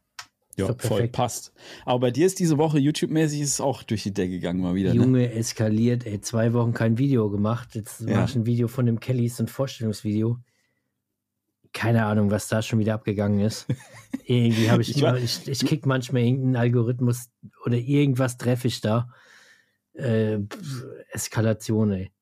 Ja, voll passt. Aber bei dir ist diese Woche YouTube-mäßig ist auch durch die Decke gegangen mal wieder. Ne? Junge, ne? eskaliert, ey, zwei Wochen kein Video gemacht. Jetzt ja. mach ich ein Video von dem Kellys, ein Vorstellungsvideo. Keine Ahnung, was da schon wieder abgegangen ist. <laughs> Irgendwie habe ich, ich, immer, ich, ich kick manchmal irgendeinen Algorithmus oder irgendwas treffe ich da äh, Eskalation, ey.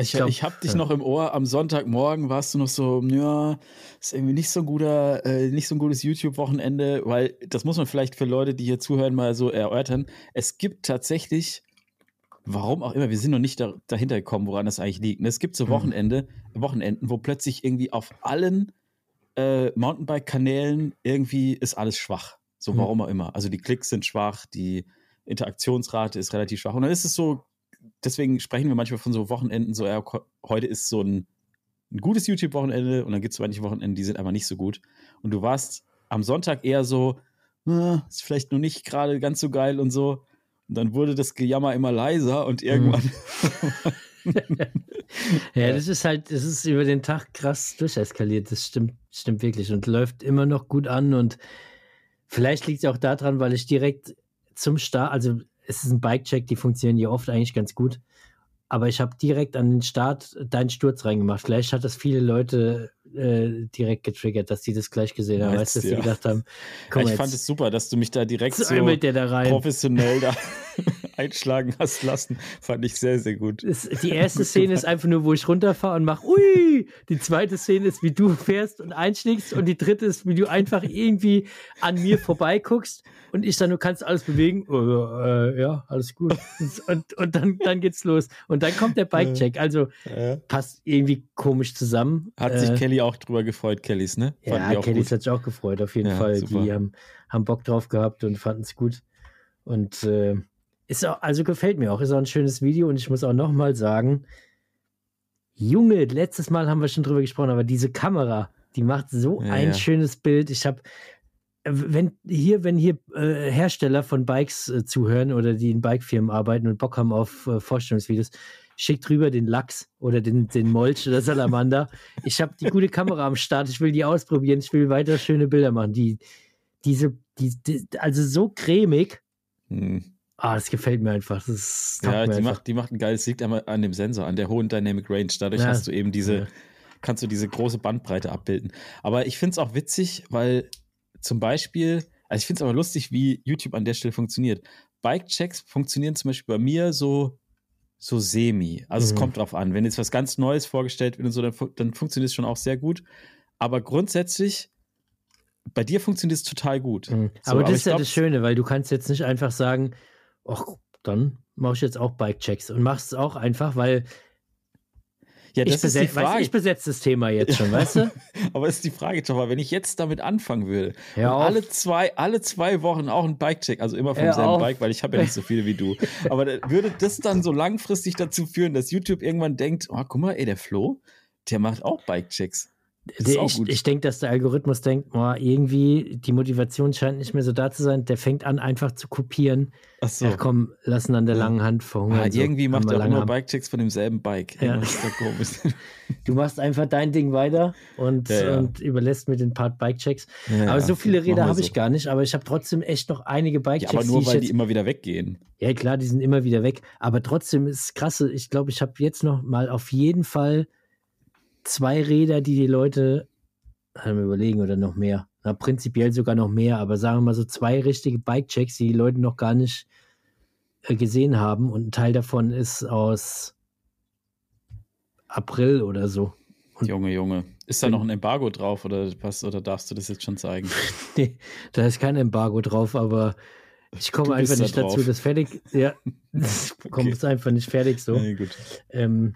Ich, ich, ich habe dich noch im Ohr. Am Sonntagmorgen warst du noch so, ja, ist irgendwie nicht so ein guter, äh, nicht so ein gutes YouTube-Wochenende, weil das muss man vielleicht für Leute, die hier zuhören, mal so erörtern. Es gibt tatsächlich, warum auch immer, wir sind noch nicht da, dahinter gekommen, woran das eigentlich liegt. Es gibt so mhm. Wochenende, mhm. Wochenenden, wo plötzlich irgendwie auf allen äh, Mountainbike-Kanälen irgendwie ist alles schwach. So, mhm. warum auch immer. Also die Klicks sind schwach, die Interaktionsrate ist relativ schwach. Und dann ist es so, deswegen sprechen wir manchmal von so Wochenenden, so, ja, heute ist so ein, ein gutes YouTube-Wochenende und dann gibt es manche Wochenenden, die sind einfach nicht so gut. Und du warst am Sonntag eher so, ah, ist vielleicht noch nicht gerade ganz so geil und so. Und dann wurde das Gejammer immer leiser und irgendwann. <laughs> <laughs> ja, das ist halt, das ist über den Tag krass durcheskaliert. Das stimmt, stimmt wirklich und läuft immer noch gut an. Und vielleicht liegt es auch daran, weil ich direkt zum Start, also es ist ein Bike-Check, die funktionieren ja oft eigentlich ganz gut. Aber ich habe direkt an den Start deinen Sturz reingemacht. Vielleicht hat das viele Leute äh, direkt getriggert, dass die das gleich gesehen haben, weißt, dass ja. die gedacht haben, komm, ich fand es super, dass du mich da direkt so, so da professionell da <laughs> <laughs> einschlagen hast lassen. Fand ich sehr, sehr gut. Die <laughs> erste Szene ist einfach nur, wo ich runterfahre und mache, ui! Die zweite Szene ist, wie du fährst und einschlägst und die dritte ist, wie du einfach irgendwie an mir vorbeiguckst und ich dann, du kannst alles bewegen. Oh, äh, ja, alles gut. <laughs> Und, und dann, dann geht's los. Und dann kommt der Bike-Check. Also passt irgendwie komisch zusammen. Hat sich äh, Kelly auch drüber gefreut, Kellys, ne? Fanden ja, Kellys hat sich auch gefreut, auf jeden ja, Fall. Super. Die haben, haben Bock drauf gehabt und fanden es gut. Und äh, ist auch, also gefällt mir auch. Ist auch ein schönes Video und ich muss auch nochmal sagen, Junge, letztes Mal haben wir schon drüber gesprochen, aber diese Kamera, die macht so ja, ein schönes Bild. Ich habe wenn hier, wenn hier äh, Hersteller von Bikes äh, zuhören oder die in Bikefirmen arbeiten und Bock haben auf äh, Vorstellungsvideos, schickt rüber den Lachs oder den, den Molch oder Salamander. Ich habe die gute Kamera am Start, ich will die ausprobieren, ich will weiter schöne Bilder machen. Die, diese, die, die also so cremig. Hm. Ah, das gefällt mir einfach. Das Ja, die einfach. macht, die macht ein geiles, liegt einmal an dem Sensor, an der hohen Dynamic Range. Dadurch Ja. hast du eben diese, Ja. kannst du diese große Bandbreite abbilden. Aber ich finde es auch witzig, weil zum Beispiel, also ich finde es aber lustig, wie YouTube an der Stelle funktioniert. Bike-Checks funktionieren zum Beispiel bei mir so, so semi. Also es Mhm. kommt drauf an. Wenn jetzt was ganz Neues vorgestellt wird und so, dann, dann funktioniert es schon auch sehr gut. Aber grundsätzlich, bei dir funktioniert es total gut. Mhm. So, aber das ich ist ja glaub, das Schöne, weil du kannst jetzt nicht einfach sagen, ach, dann mache ich jetzt auch Bike-Checks und machst es auch einfach, weil Ja, ich, das ist die beset, weißt, ich besetze das Thema jetzt schon, weißt du? <laughs> Aber ist die Frage, Joffa, wenn ich jetzt damit anfangen würde und alle zwei, alle zwei Wochen auch ein Bike-Check, also immer vom Hör selben auf. Bike, weil ich habe ja nicht so viele wie du. Aber würde das dann so langfristig dazu führen, dass YouTube irgendwann denkt, oh, guck mal, ey, der Flo, der macht auch Bike-Checks. Auch ich ich denke, dass der Algorithmus denkt, oh, irgendwie die Motivation scheint nicht mehr so da zu sein. Der fängt an, einfach zu kopieren. Ach so. Ach komm, lassen an der Ja. langen Hand verhungern. Ah, so. irgendwie macht Haben wir er auch Hand. Bike-Checks von demselben Bike. Ja. <laughs> Du machst einfach dein Ding weiter und, Ja, und überlässt mir den Part Bike-Checks. Aber so viele Räder habe so. ich gar nicht, aber ich habe trotzdem echt noch einige Bike-Checks, aber nur, die weil jetzt die immer wieder weggehen. Ja, klar, die sind immer wieder weg. Aber trotzdem ist es krasse. Ich glaube, ich habe jetzt noch mal auf jeden Fall zwei Räder, die die Leute haben wir überlegen oder noch mehr. Na, prinzipiell sogar noch mehr, aber sagen wir mal so zwei richtige Bike-Checks, die die Leute noch gar nicht äh, gesehen haben. Und ein Teil davon ist aus April oder so. Und- Junge, Junge. Ist da noch ein Embargo drauf oder was? Oder darfst du das jetzt schon zeigen? <laughs> Nee, da ist kein Embargo drauf, aber ich komme einfach da nicht dazu, drauf. das fertig. Ja, <laughs> <laughs> ich komme Okay. es einfach nicht fertig so. Nee, gut. ähm,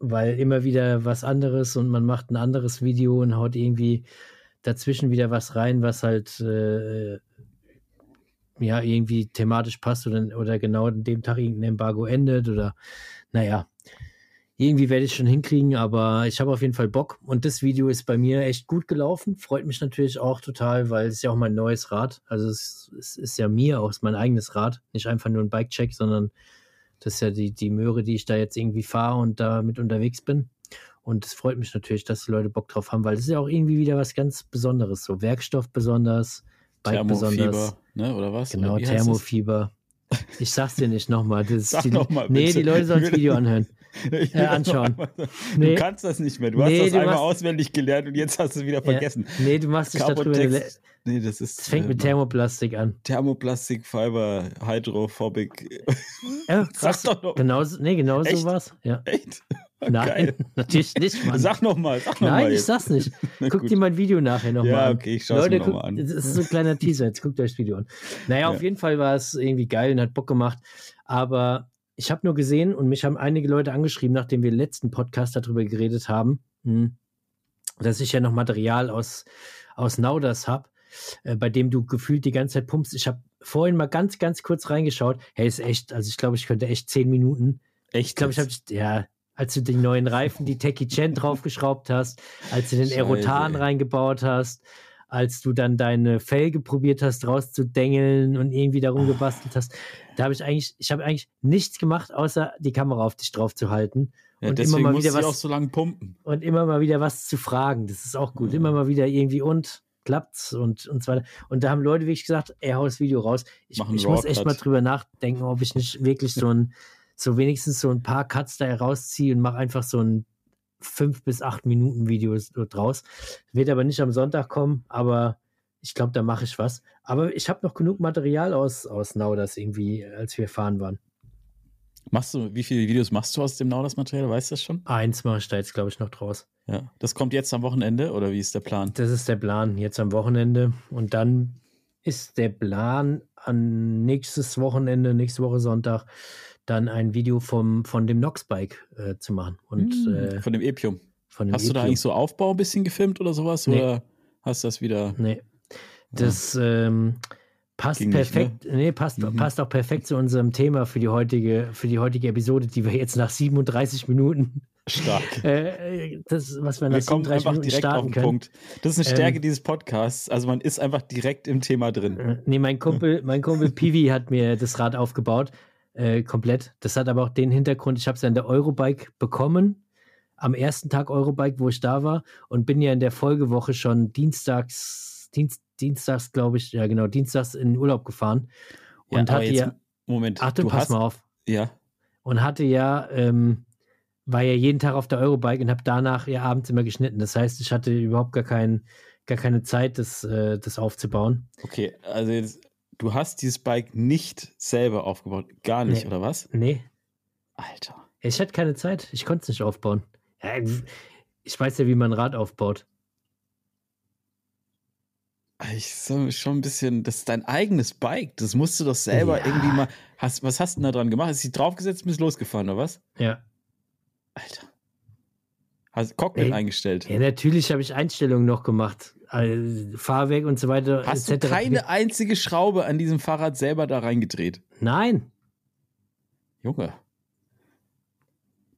weil immer wieder was anderes und man macht ein anderes Video und haut irgendwie dazwischen wieder was rein, was halt äh, ja irgendwie thematisch passt oder, oder genau an dem Tag irgendein Embargo endet oder naja. Irgendwie werde ich schon hinkriegen, aber ich habe auf jeden Fall Bock. Und das Video ist bei mir echt gut gelaufen. Freut mich natürlich auch total, weil es ja auch mein neues Rad. Also es, es ist ja mir auch mein eigenes Rad. Nicht einfach nur ein Bike-Check, sondern das ist ja die, die Möhre, die ich da jetzt irgendwie fahre und da mit unterwegs bin. Und es freut mich natürlich, dass die Leute Bock drauf haben, weil das ist ja auch irgendwie wieder was ganz Besonderes. So Werkstoff besonders, Bike besonders. Thermofieber, ne? Oder was? Genau, oder? Thermofieber. Ich sag's dir nicht nochmal. <laughs> Sag die, noch mal, nee, bitte. die Leute sollen das <laughs> Video anhören. Äh, das anschauen. sagen. Nee. Du kannst das nicht mehr. Du hast Nee, das du einmal auswendig gelernt und jetzt hast du es wieder vergessen. Ja. Nee, du machst dich darüber. Nee, das ist. Es fängt mit äh, Thermoplastik an. Thermoplastik, Fiber, Hydrophobic. Ja, <laughs> Sag doch noch. Genau, nee, genau so Echt? war's. Ja. Echt? <laughs> Nein, <laughs> natürlich nicht, Mann. Sag noch mal, sag noch mal Nein, ich sag's nicht. Guck dir mein Video nachher nochmal Ja, an. okay, ich schau's Leute, mir noch guck, mal an. Das ist so ein kleiner Teaser, jetzt guckt euch das Video an. Naja, auf Ja. jeden Fall war es irgendwie geil und hat Bock gemacht. Aber ich habe nur gesehen und mich haben einige Leute angeschrieben, nachdem wir im letzten Podcast darüber geredet haben, hm, dass ich ja noch Material aus, aus Nauders habe, äh, bei dem du gefühlt die ganze Zeit pumpst. Ich habe vorhin mal ganz, ganz kurz reingeschaut. Hey, ist echt, also ich glaube, ich könnte echt zehn Minuten Echt? ich glaube, ich habe, ja, als du die neuen Reifen, die Techie Chen draufgeschraubt hast, als du den Aerotan reingebaut hast, als du dann deine Felge probiert hast, rauszudengeln und irgendwie darum gebastelt hast, da habe ich eigentlich, ich habe eigentlich nichts gemacht, außer die Kamera auf dich drauf zu halten ja, und immer mal wieder was- auch so lange pumpen. und immer mal wieder was zu fragen. Das ist auch gut. Immer mal wieder irgendwie und klappt's und, und so weiter. Und da haben Leute wirklich gesagt, ey, hau das Video raus. Ich, ich muss echt mal drüber nachdenken, ob ich nicht wirklich so ein, so wenigstens so ein paar Cuts da herausziehe und mache einfach so ein fünf bis acht Minuten Video so draus. Wird aber nicht am Sonntag kommen, aber ich glaube, da mache ich was. Aber ich habe noch genug Material aus, aus Nauders irgendwie, als wir fahren waren. Machst du, wie viele Videos machst du aus dem Nauders-Material? Weißt du das schon? Eins mache ich da jetzt, glaube ich, noch draus. Ja. Das kommt jetzt am Wochenende oder wie ist der Plan? Das ist der Plan, jetzt am Wochenende. Und dann ist der Plan, an nächstes Wochenende, nächste Woche Sonntag, dann ein Video vom, von dem Nox-Bike äh, zu machen. Und Hm, äh, Von dem Epium. von dem Hast du da eigentlich so Aufbau ein bisschen gefilmt oder sowas? Nee. Oder hast du das wieder? Nee. Das ähm, passt Ging nicht, perfekt. Nee, passt, Mhm. passt auch perfekt zu unserem Thema für die heutige, für die heutige Episode, die wir jetzt nach 37 Minuten Stark. <laughs> Äh, das, was wir nach Wir kommen 37 einfach Minuten direkt auf starten den können. Punkt. Das ist eine Stärke Ähm, dieses Podcasts. Also man ist einfach direkt im Thema drin. Äh, Nee, mein Kumpel, mein Kumpel <laughs> Piwi hat mir das Rad aufgebaut. Äh, komplett. Das hat aber auch den Hintergrund, ich habe es ja in der Eurobike bekommen. Am ersten Tag Eurobike, wo ich da war. Und bin ja in der Folgewoche schon dienstags, Dienst, dienstags, glaube ich, ja genau, dienstags in den Urlaub gefahren. Ja, Und aber hatte jetzt, ja, Moment, Achtung, pass hast, mal auf. ja, Und hatte ja, ähm, war ja jeden Tag auf der Eurobike und habe danach ja abends immer geschnitten. Das heißt, ich hatte überhaupt gar, kein, gar keine Zeit, das, äh, das aufzubauen. okay, also jetzt, du hast dieses Bike nicht selber aufgebaut, gar nicht, Nee. oder was? Nee, Alter. Ich hatte keine Zeit. Ich konnte es nicht aufbauen. Ich weiß ja, wie man ein Rad aufbaut. Ich so schon ein bisschen, das ist dein eigenes Bike. Das musst du doch selber Ja. irgendwie mal. Hast, was hast du denn da dran gemacht? Hast du dich draufgesetzt und bist losgefahren, oder was? Ja. Alter. Hast Cockpit Ey, eingestellt. Ja, natürlich habe ich Einstellungen noch gemacht. Also, Fahrwerk und so weiter. Hast du etc. keine einzige Schraube an diesem Fahrrad selber da reingedreht? Nein. Junge.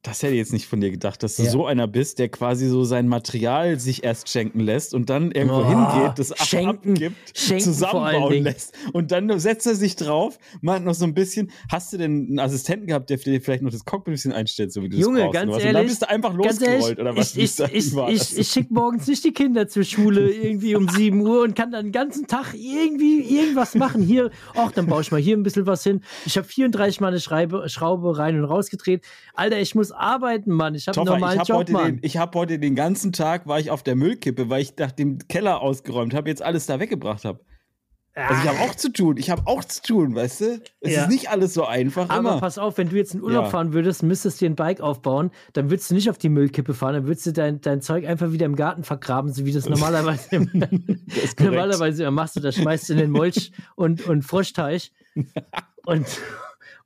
Das hätte ich jetzt nicht von dir gedacht, dass du Ja. so einer bist, der quasi so sein Material sich erst schenken lässt und dann irgendwo Oh, hingeht, das schenken, abgibt, schenken zusammenbauen lässt. Und dann setzt er sich drauf, macht noch so ein bisschen. Hast du denn einen Assistenten gehabt, der dir vielleicht noch das Cockpit ein bisschen einstellt, so wie du Junge, das brauchst? ganz? Und dann ehrlich, bist du einfach losgerollt, ehrlich, oder was? ich, ich, ich, ich schicke morgens nicht die Kinder zur Schule irgendwie um <laughs> 7 Uhr und kann dann den ganzen Tag irgendwie irgendwas machen. Hier, ach, dann baue ich mal hier ein bisschen was hin. Ich habe 34 Mal eine Schreibe, Schraube rein und rausgedreht. Alter, ich muss arbeiten, Mann. Ich habe einen Toffer, ich normalen habe Job, heute, Mann. den, ich hab heute den ganzen Tag war ich auf der Müllkippe, weil ich nach dem Keller ausgeräumt habe, jetzt alles da weggebracht habe. Also ich habe auch zu tun. Ich habe auch zu tun, weißt du? Es Ja. ist nicht alles so einfach. Aber immer. pass auf, wenn du jetzt in Urlaub Ja. fahren würdest, müsstest dir ein Bike aufbauen, dann würdest du nicht auf die Müllkippe fahren, dann würdest du dein, dein Zeug einfach wieder im Garten vergraben, so wie das <laughs> normalerweise, <laughs> korrekt. normalerweise immer machst du. Das schmeißt du in den Molch <laughs> und, und Froschteich und,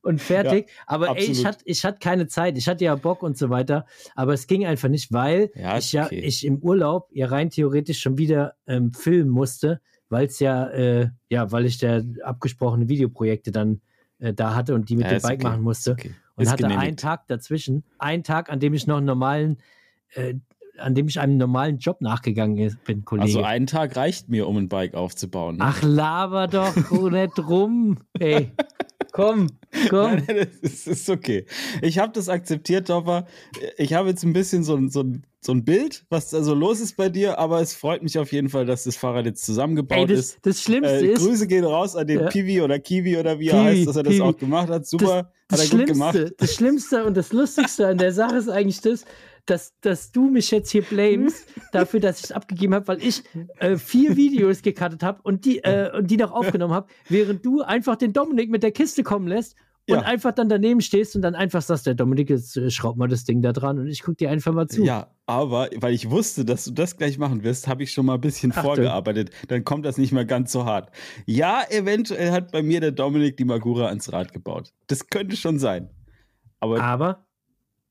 und fertig. aber ey, ich absolut. hatte ich hatte keine Zeit. Ich hatte ja Bock und so weiter, aber es ging einfach nicht, weil Ja, ich ja okay. ich im Urlaub ja rein theoretisch schon wieder ähm, filmen musste, weil es ja, äh, ja, weil ich da abgesprochene Videoprojekte dann äh, da hatte und die mit Ja, dem Bike okay. machen musste. Okay. Und Ist hatte einen genehmigt. Tag dazwischen, einen Tag, an dem ich noch einen normalen, äh, an dem ich einem normalen Job nachgegangen bin, Kollege. Also ein Tag reicht mir, um ein Bike aufzubauen. ne? Ach, laber doch nicht rum. Ey, <laughs> komm, komm. Nein, das ist, okay. Ich habe das akzeptiert, Topper. Ich habe jetzt ein bisschen so ein, so, so ein Bild, was da so los ist bei dir, aber es freut mich auf jeden Fall, dass das Fahrrad jetzt zusammengebaut Ey, das, ist. das Schlimmste Äh, ist, Grüße gehen raus an den Ja. Kiwi oder Kiwi oder wie er Kiwi, heißt, dass er das Kiwi. auch gemacht hat. Super, das hat er gut gemacht. Schlimmste, das Schlimmste und das Lustigste an der Sache ist eigentlich das, dass, dass du mich jetzt hier blamest <laughs> dafür, dass ich es abgegeben habe, weil ich äh, vier Videos gecuttet habe und die, äh, und die noch aufgenommen habe, während du einfach den Dominik mit der Kiste kommen lässt und Ja. einfach dann daneben stehst und dann einfach sagst, der Dominik, jetzt äh, schraub mal das Ding da dran und ich guck dir einfach mal zu. Ja, aber weil ich wusste, dass du das gleich machen wirst, habe ich schon mal ein bisschen Achtung. vorgearbeitet. Dann kommt das nicht mehr ganz so hart. Ja, eventuell hat bei mir der Dominik die Magura ans Rad gebaut. Das könnte schon sein. Aber Aber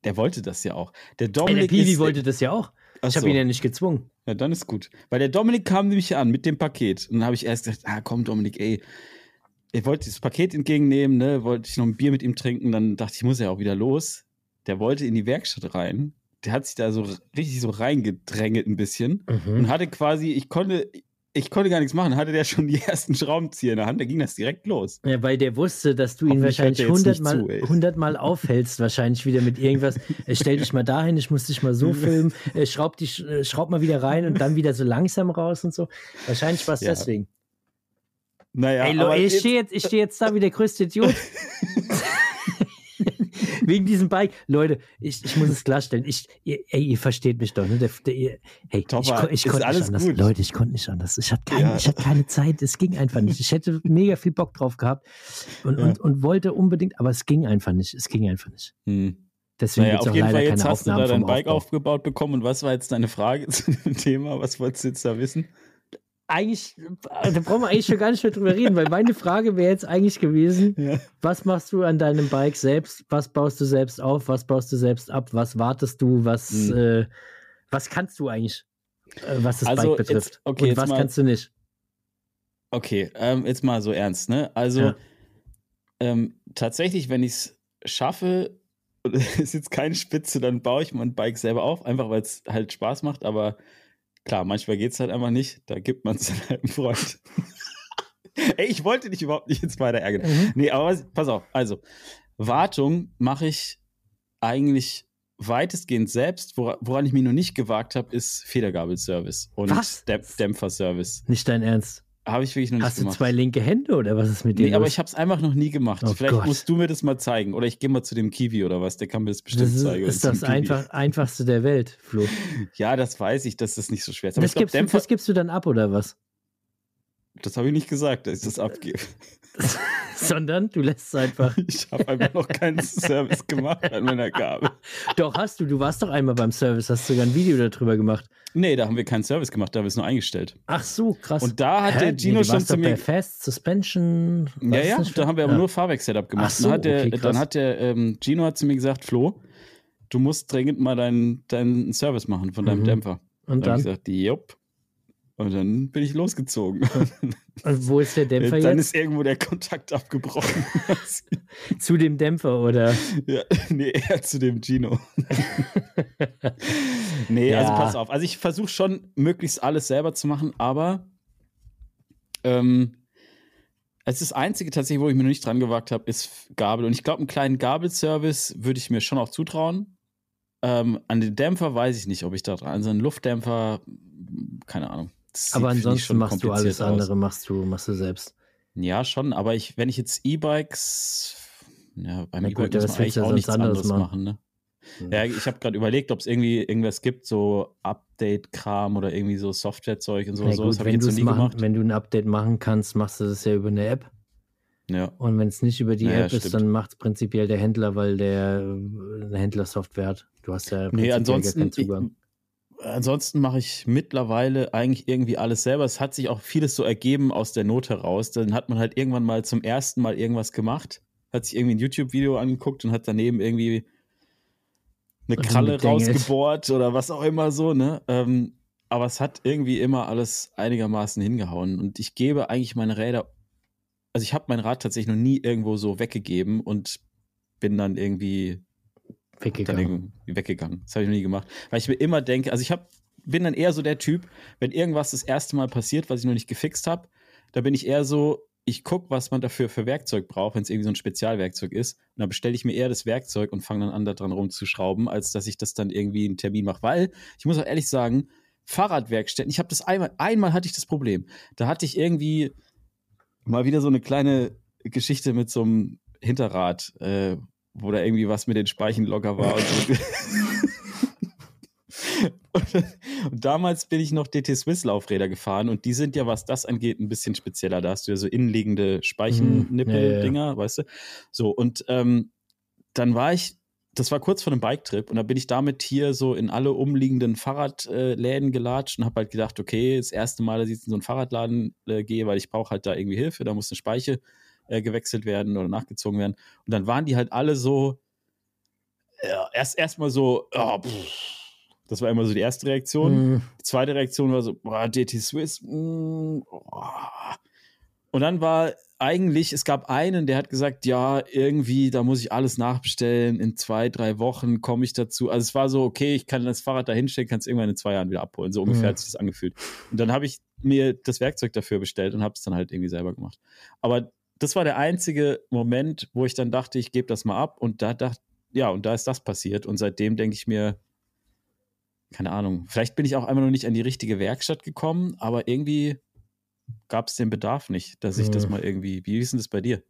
der wollte das ja auch. Der ey, der Dominik Piwi ist, wollte das ja auch. Ach Ich habe so. ihn ja nicht gezwungen. Ja, dann ist gut. Weil der Dominik kam nämlich an mit dem Paket. Und dann habe ich erst gesagt, ah komm Dominik, ey, ich wollte dieses Paket entgegennehmen, ne, wollte ich noch ein Bier mit ihm trinken, dann dachte ich, ich muss ja auch wieder los. Der wollte in die Werkstatt rein. Der hat sich da so richtig so reingedrängelt ein bisschen Mhm. und hatte quasi, ich konnte, ich konnte gar nichts machen, hatte der schon die ersten Schraubenzieher in der Hand, da ging das direkt los. Ja, weil der wusste, dass du ihn Hoffentlich wahrscheinlich hundertmal zu, ey. 100 Mal aufhältst, wahrscheinlich wieder mit irgendwas. <laughs> Äh, Stell dich mal dahin, ich muss dich mal so filmen, <laughs> äh, schraub, dich, äh, schraub mal wieder rein und dann wieder so langsam raus und so. Wahrscheinlich war es Ja. deswegen. Naja, ey, Lo, ich stehe jetzt, steh jetzt da wie der größte Idiot. <laughs> Wegen diesem Bike. Leute, ich, ich muss es klarstellen. Ich, ihr, ey, ihr versteht mich doch. Ne? Der, der, ihr- hey, ich, Topper, ich ist konnte nicht anders. gut. Leute, ich konnte nicht anders. Ich hatte, keine, Ja. ich hatte keine Zeit. Es ging einfach nicht. Ich hätte mega viel Bock drauf gehabt und, Ja. und, und wollte unbedingt, aber es ging einfach nicht. Es ging einfach nicht. Hm. Deswegen Naja, auf auch jeden leider Fall, jetzt keine hast du da Aufnahmen dein Bike Aufbau. aufgebaut bekommen. Und was war jetzt deine Frage <laughs> zu dem Thema? Was wolltest du jetzt da wissen? Eigentlich, da brauchen wir eigentlich schon gar nicht mehr drüber reden, weil meine Frage wäre jetzt eigentlich gewesen, Ja. was machst du an deinem Bike selbst? Was baust du selbst auf? Was baust du selbst ab? Was wartest du? Was, Hm. äh, was kannst du eigentlich, äh, was das Also Bike jetzt- betrifft? okay, Und jetzt was mal- kannst du nicht? Okay, ähm, jetzt mal so ernst, ne? Also Ja. ähm, tatsächlich, wenn ich <laughs> es schaffe, ist jetzt keine Spitze, dann baue ich mein Bike selber auf, einfach weil es halt Spaß macht, aber klar, manchmal geht es halt einfach nicht, da gibt man es dann halt einem Freund. <laughs> Ey, ich wollte dich überhaupt nicht jetzt weiter ärgern. Mhm. Nee, aber was- pass auf, also, Wartung mache ich eigentlich weitestgehend selbst. Wora- Woran ich mich noch nicht gewagt habe, ist Federgabelservice und Was? Dämpferservice. Nicht dein Ernst. Habe ich wirklich noch nicht Hast du gemacht. zwei linke Hände oder was ist mit dir? Nee, aber los? ich habe es einfach noch nie gemacht. Oh Vielleicht Gott. musst du mir das mal zeigen. Oder ich gehe mal zu dem Kiwi oder was, der kann mir das bestimmt das ist, zeigen. ist das Kiwi. einfach, einfachste der Welt, Flo. <laughs> Ja, das weiß ich, dass das nicht so schwer ist. Aber Das ich glaube, gibst, du, Dämpfer, das gibst du dann ab oder was? das habe ich nicht gesagt, dass ich das abgebe. <laughs> <laughs> <laughs> Sondern du lässt es einfach. Ich habe einfach noch keinen Service gemacht an meiner Gabel. Doch, hast du. Du warst doch einmal beim Service, hast sogar ein Video darüber gemacht. Nee, da haben wir keinen Service gemacht, da haben wir es nur eingestellt. Ach so, krass. Und da hat Hä? der Nee, Gino du schon zu mir. bei Fast Suspension. Ja, ja, da haben wir aber ja. nur Fahrwerk-Setup gemacht. Ach so, dann hat der, okay, dann hat der ähm, Gino hat zu mir gesagt, Flo, du musst dringend mal deinen, deinen Service machen von deinem Mhm. Dämpfer. Und Da habe ich dann? gesagt, jupp. Und dann bin ich losgezogen. Und <laughs> wo ist der Dämpfer dann jetzt? ist irgendwo der Kontakt abgebrochen. <laughs> Zu dem Dämpfer oder? ja, <laughs> nee, eher zu dem Gino. nee, also Ja. pass auf. Also ich versuche schon, möglichst alles selber zu machen, aber ähm, es ist das Einzige tatsächlich, wo ich mir noch nicht dran gewagt habe, ist Gabel. Und ich glaube, einen kleinen Gabelservice würde ich mir schon auch zutrauen. Ähm, an den Dämpfer weiß ich nicht, ob ich da dran. Also einen Luftdämpfer, keine Ahnung. Das Aber ansonsten machst du alles aus. andere, machst du, machst du selbst. Ja, schon, aber ich, wenn ich jetzt E-Bikes, ja, beim Na E-Bike gut, muss man eigentlich auch nichts anderes anderes machen? machen, ne? Ja, ich habe gerade überlegt, ob es irgendwie irgendwas gibt, so Update-Kram oder irgendwie so Softwarezeug und so. So. gut, Das habe ich wenn, jetzt noch nie machen, gemacht. wenn du ein Update machen kannst, machst du das ja über eine App. Ja. Und wenn es nicht über die Ja, ja, App ist, stimmt. dann macht es prinzipiell der Händler, weil der äh, eine Händlersoftware hat. Du hast ja Nee, ansonsten, keinen Zugang. Ansonsten mache ich mittlerweile eigentlich irgendwie alles selber. Es hat sich auch vieles so ergeben aus der Not heraus. Dann hat man halt irgendwann mal zum ersten Mal irgendwas gemacht, hat sich irgendwie ein YouTube-Video angeguckt und hat daneben irgendwie eine Kralle rausgebohrt oder was auch immer so, ne? Ähm, aber es hat irgendwie immer alles einigermaßen hingehauen. Und ich gebe eigentlich meine Räder, also ich habe mein Rad tatsächlich noch nie irgendwo so weggegeben und bin dann irgendwie Weggegangen. weggegangen. Das habe ich noch nie gemacht. Weil ich mir immer denke, also ich hab, bin dann eher so der Typ, wenn irgendwas das erste Mal passiert, was ich noch nicht gefixt habe, da bin ich eher so, ich gucke, was man dafür für Werkzeug braucht, wenn es irgendwie so ein Spezialwerkzeug ist. Und dann bestelle ich mir eher das Werkzeug und fange dann an, da dran rumzuschrauben, als dass ich das dann irgendwie einen Termin mache. Weil, ich muss auch ehrlich sagen, Fahrradwerkstätten, ich habe das einmal, einmal hatte ich das Problem. Da hatte ich irgendwie mal wieder so eine kleine Geschichte mit so einem Hinterrad, äh, wo da irgendwie was mit den Speichen locker war. Und, so. <laughs> und, damals bin ich noch DT Swiss Laufräder gefahren und die sind ja, was das angeht, ein bisschen spezieller. Da hast du ja so innenliegende Mhm. Ja, ja. Speichennippel-Dinger, weißt du? So, und ähm, dann war ich, das war kurz vor einem Biketrip und da bin ich damit hier so in alle umliegenden Fahrradläden gelatscht und habe halt gedacht, okay, das erste Mal, dass ich in so einen Fahrradladen äh, gehe, weil ich brauche halt da irgendwie Hilfe, da muss eine Speiche äh, gewechselt werden oder nachgezogen werden. Und dann waren die halt alle so, ja, erst erstmal so, oh, das war immer so die erste Reaktion. Mhm. Die zweite Reaktion war so, boah, DT Swiss. mm, oh. Und dann war eigentlich, es gab einen, der hat gesagt, ja, irgendwie, da muss ich alles nachbestellen. In zwei, drei Wochen komme ich dazu. Also es war so, okay, ich kann das Fahrrad da hinstellen, kann es irgendwann in zwei Jahren wieder abholen. So ungefähr Mhm. hat sich das angefühlt. Und dann habe ich mir das Werkzeug dafür bestellt und habe es dann halt irgendwie selber gemacht. Aber das war der einzige Moment, wo ich dann dachte, ich gebe das mal ab. Und da dachte, ja, und da ist das passiert. Und seitdem denke ich mir, keine Ahnung, vielleicht bin ich auch einmal noch nicht an die richtige Werkstatt gekommen, aber irgendwie gab es den Bedarf nicht, dass ich das Mhm. mal irgendwie. Wie ist denn das bei dir?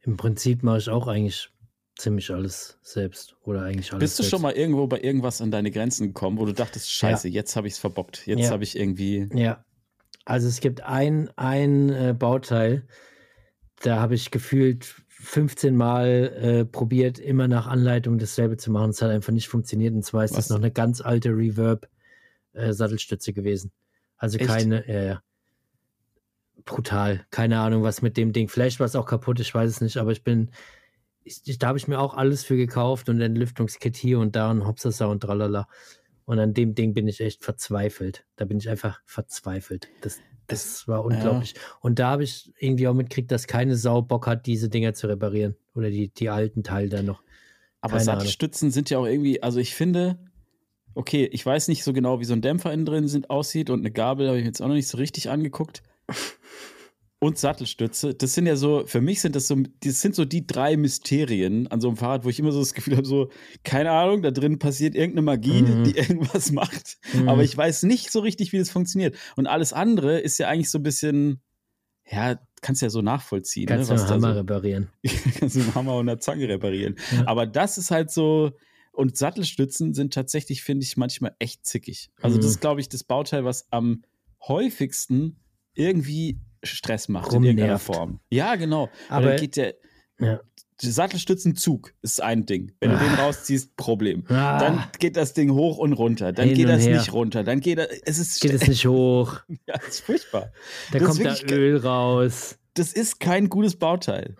Im Prinzip mache ich auch eigentlich ziemlich alles selbst. Oder eigentlich alles Bist du selbst. schon mal irgendwo bei irgendwas an deine Grenzen gekommen, wo du dachtest, scheiße, jetzt habe ich es verbockt. Jetzt Ja. habe ich irgendwie. Ja. Also es gibt ein, ein äh, Bauteil, da habe ich gefühlt 15 Mal äh, probiert, immer nach Anleitung dasselbe zu machen. Es hat einfach nicht funktioniert. Und zwar ist Was? das noch eine ganz alte Reverb-Sattelstütze gewesen. Also Echt? keine, ja, ja. Brutal. Keine Ahnung, was mit dem Ding. Vielleicht war es auch kaputt, ich weiß es nicht, aber ich bin, ich, ich, da habe ich mir auch alles für gekauft und ein Lüftungskit hier und da und Hopsasa und tralala. Und an dem Ding bin ich echt verzweifelt. Da bin ich einfach verzweifelt. Das, das war unglaublich. Und da habe ich irgendwie auch mitgekriegt, dass keine Sau Bock hat, diese Dinger zu reparieren. Oder die, die alten Teile da noch. Aber Keine Sattelstützen sind ja auch irgendwie, also ich finde, okay, ich weiß nicht so genau, wie so ein Dämpfer innen drin sind, aussieht und eine Gabel habe ich mir jetzt auch noch nicht so richtig angeguckt. Und Sattelstütze, das sind ja so, für mich sind das so, das sind so die drei Mysterien an so einem Fahrrad, wo ich immer so das Gefühl habe, so, keine Ahnung, da drin passiert irgendeine Magie, Mhm. die <laughs> irgendwas macht. Mhm. Aber ich weiß nicht so richtig, wie das funktioniert. Und alles andere ist ja eigentlich so ein bisschen, ja, kannst ja so nachvollziehen, Kannst ne, <laughs> du einen Hammer so, reparieren. kannst du dem Hammer und einer Zange reparieren. Ja. Aber das ist halt so, und Sattelstützen sind tatsächlich, finde ich, manchmal echt zickig. Also, das Mhm. ist, glaube ich, das Bauteil, was am häufigsten irgendwie Stress macht in irgendeiner Rumnervt. Form. Ja, genau. Weil Aber- dann geht der, Ja. Sattelstützenzug ist ein Ding. Wenn du den rausziehst, Problem. Ah, Dann geht das Ding hoch und runter. Dann Hin geht das her. nicht runter. Dann geht das, es ist, geht es nicht hoch. <laughs> ja, das ist furchtbar. Da Das kommt da Öl raus. Das ist kein gutes Bauteil.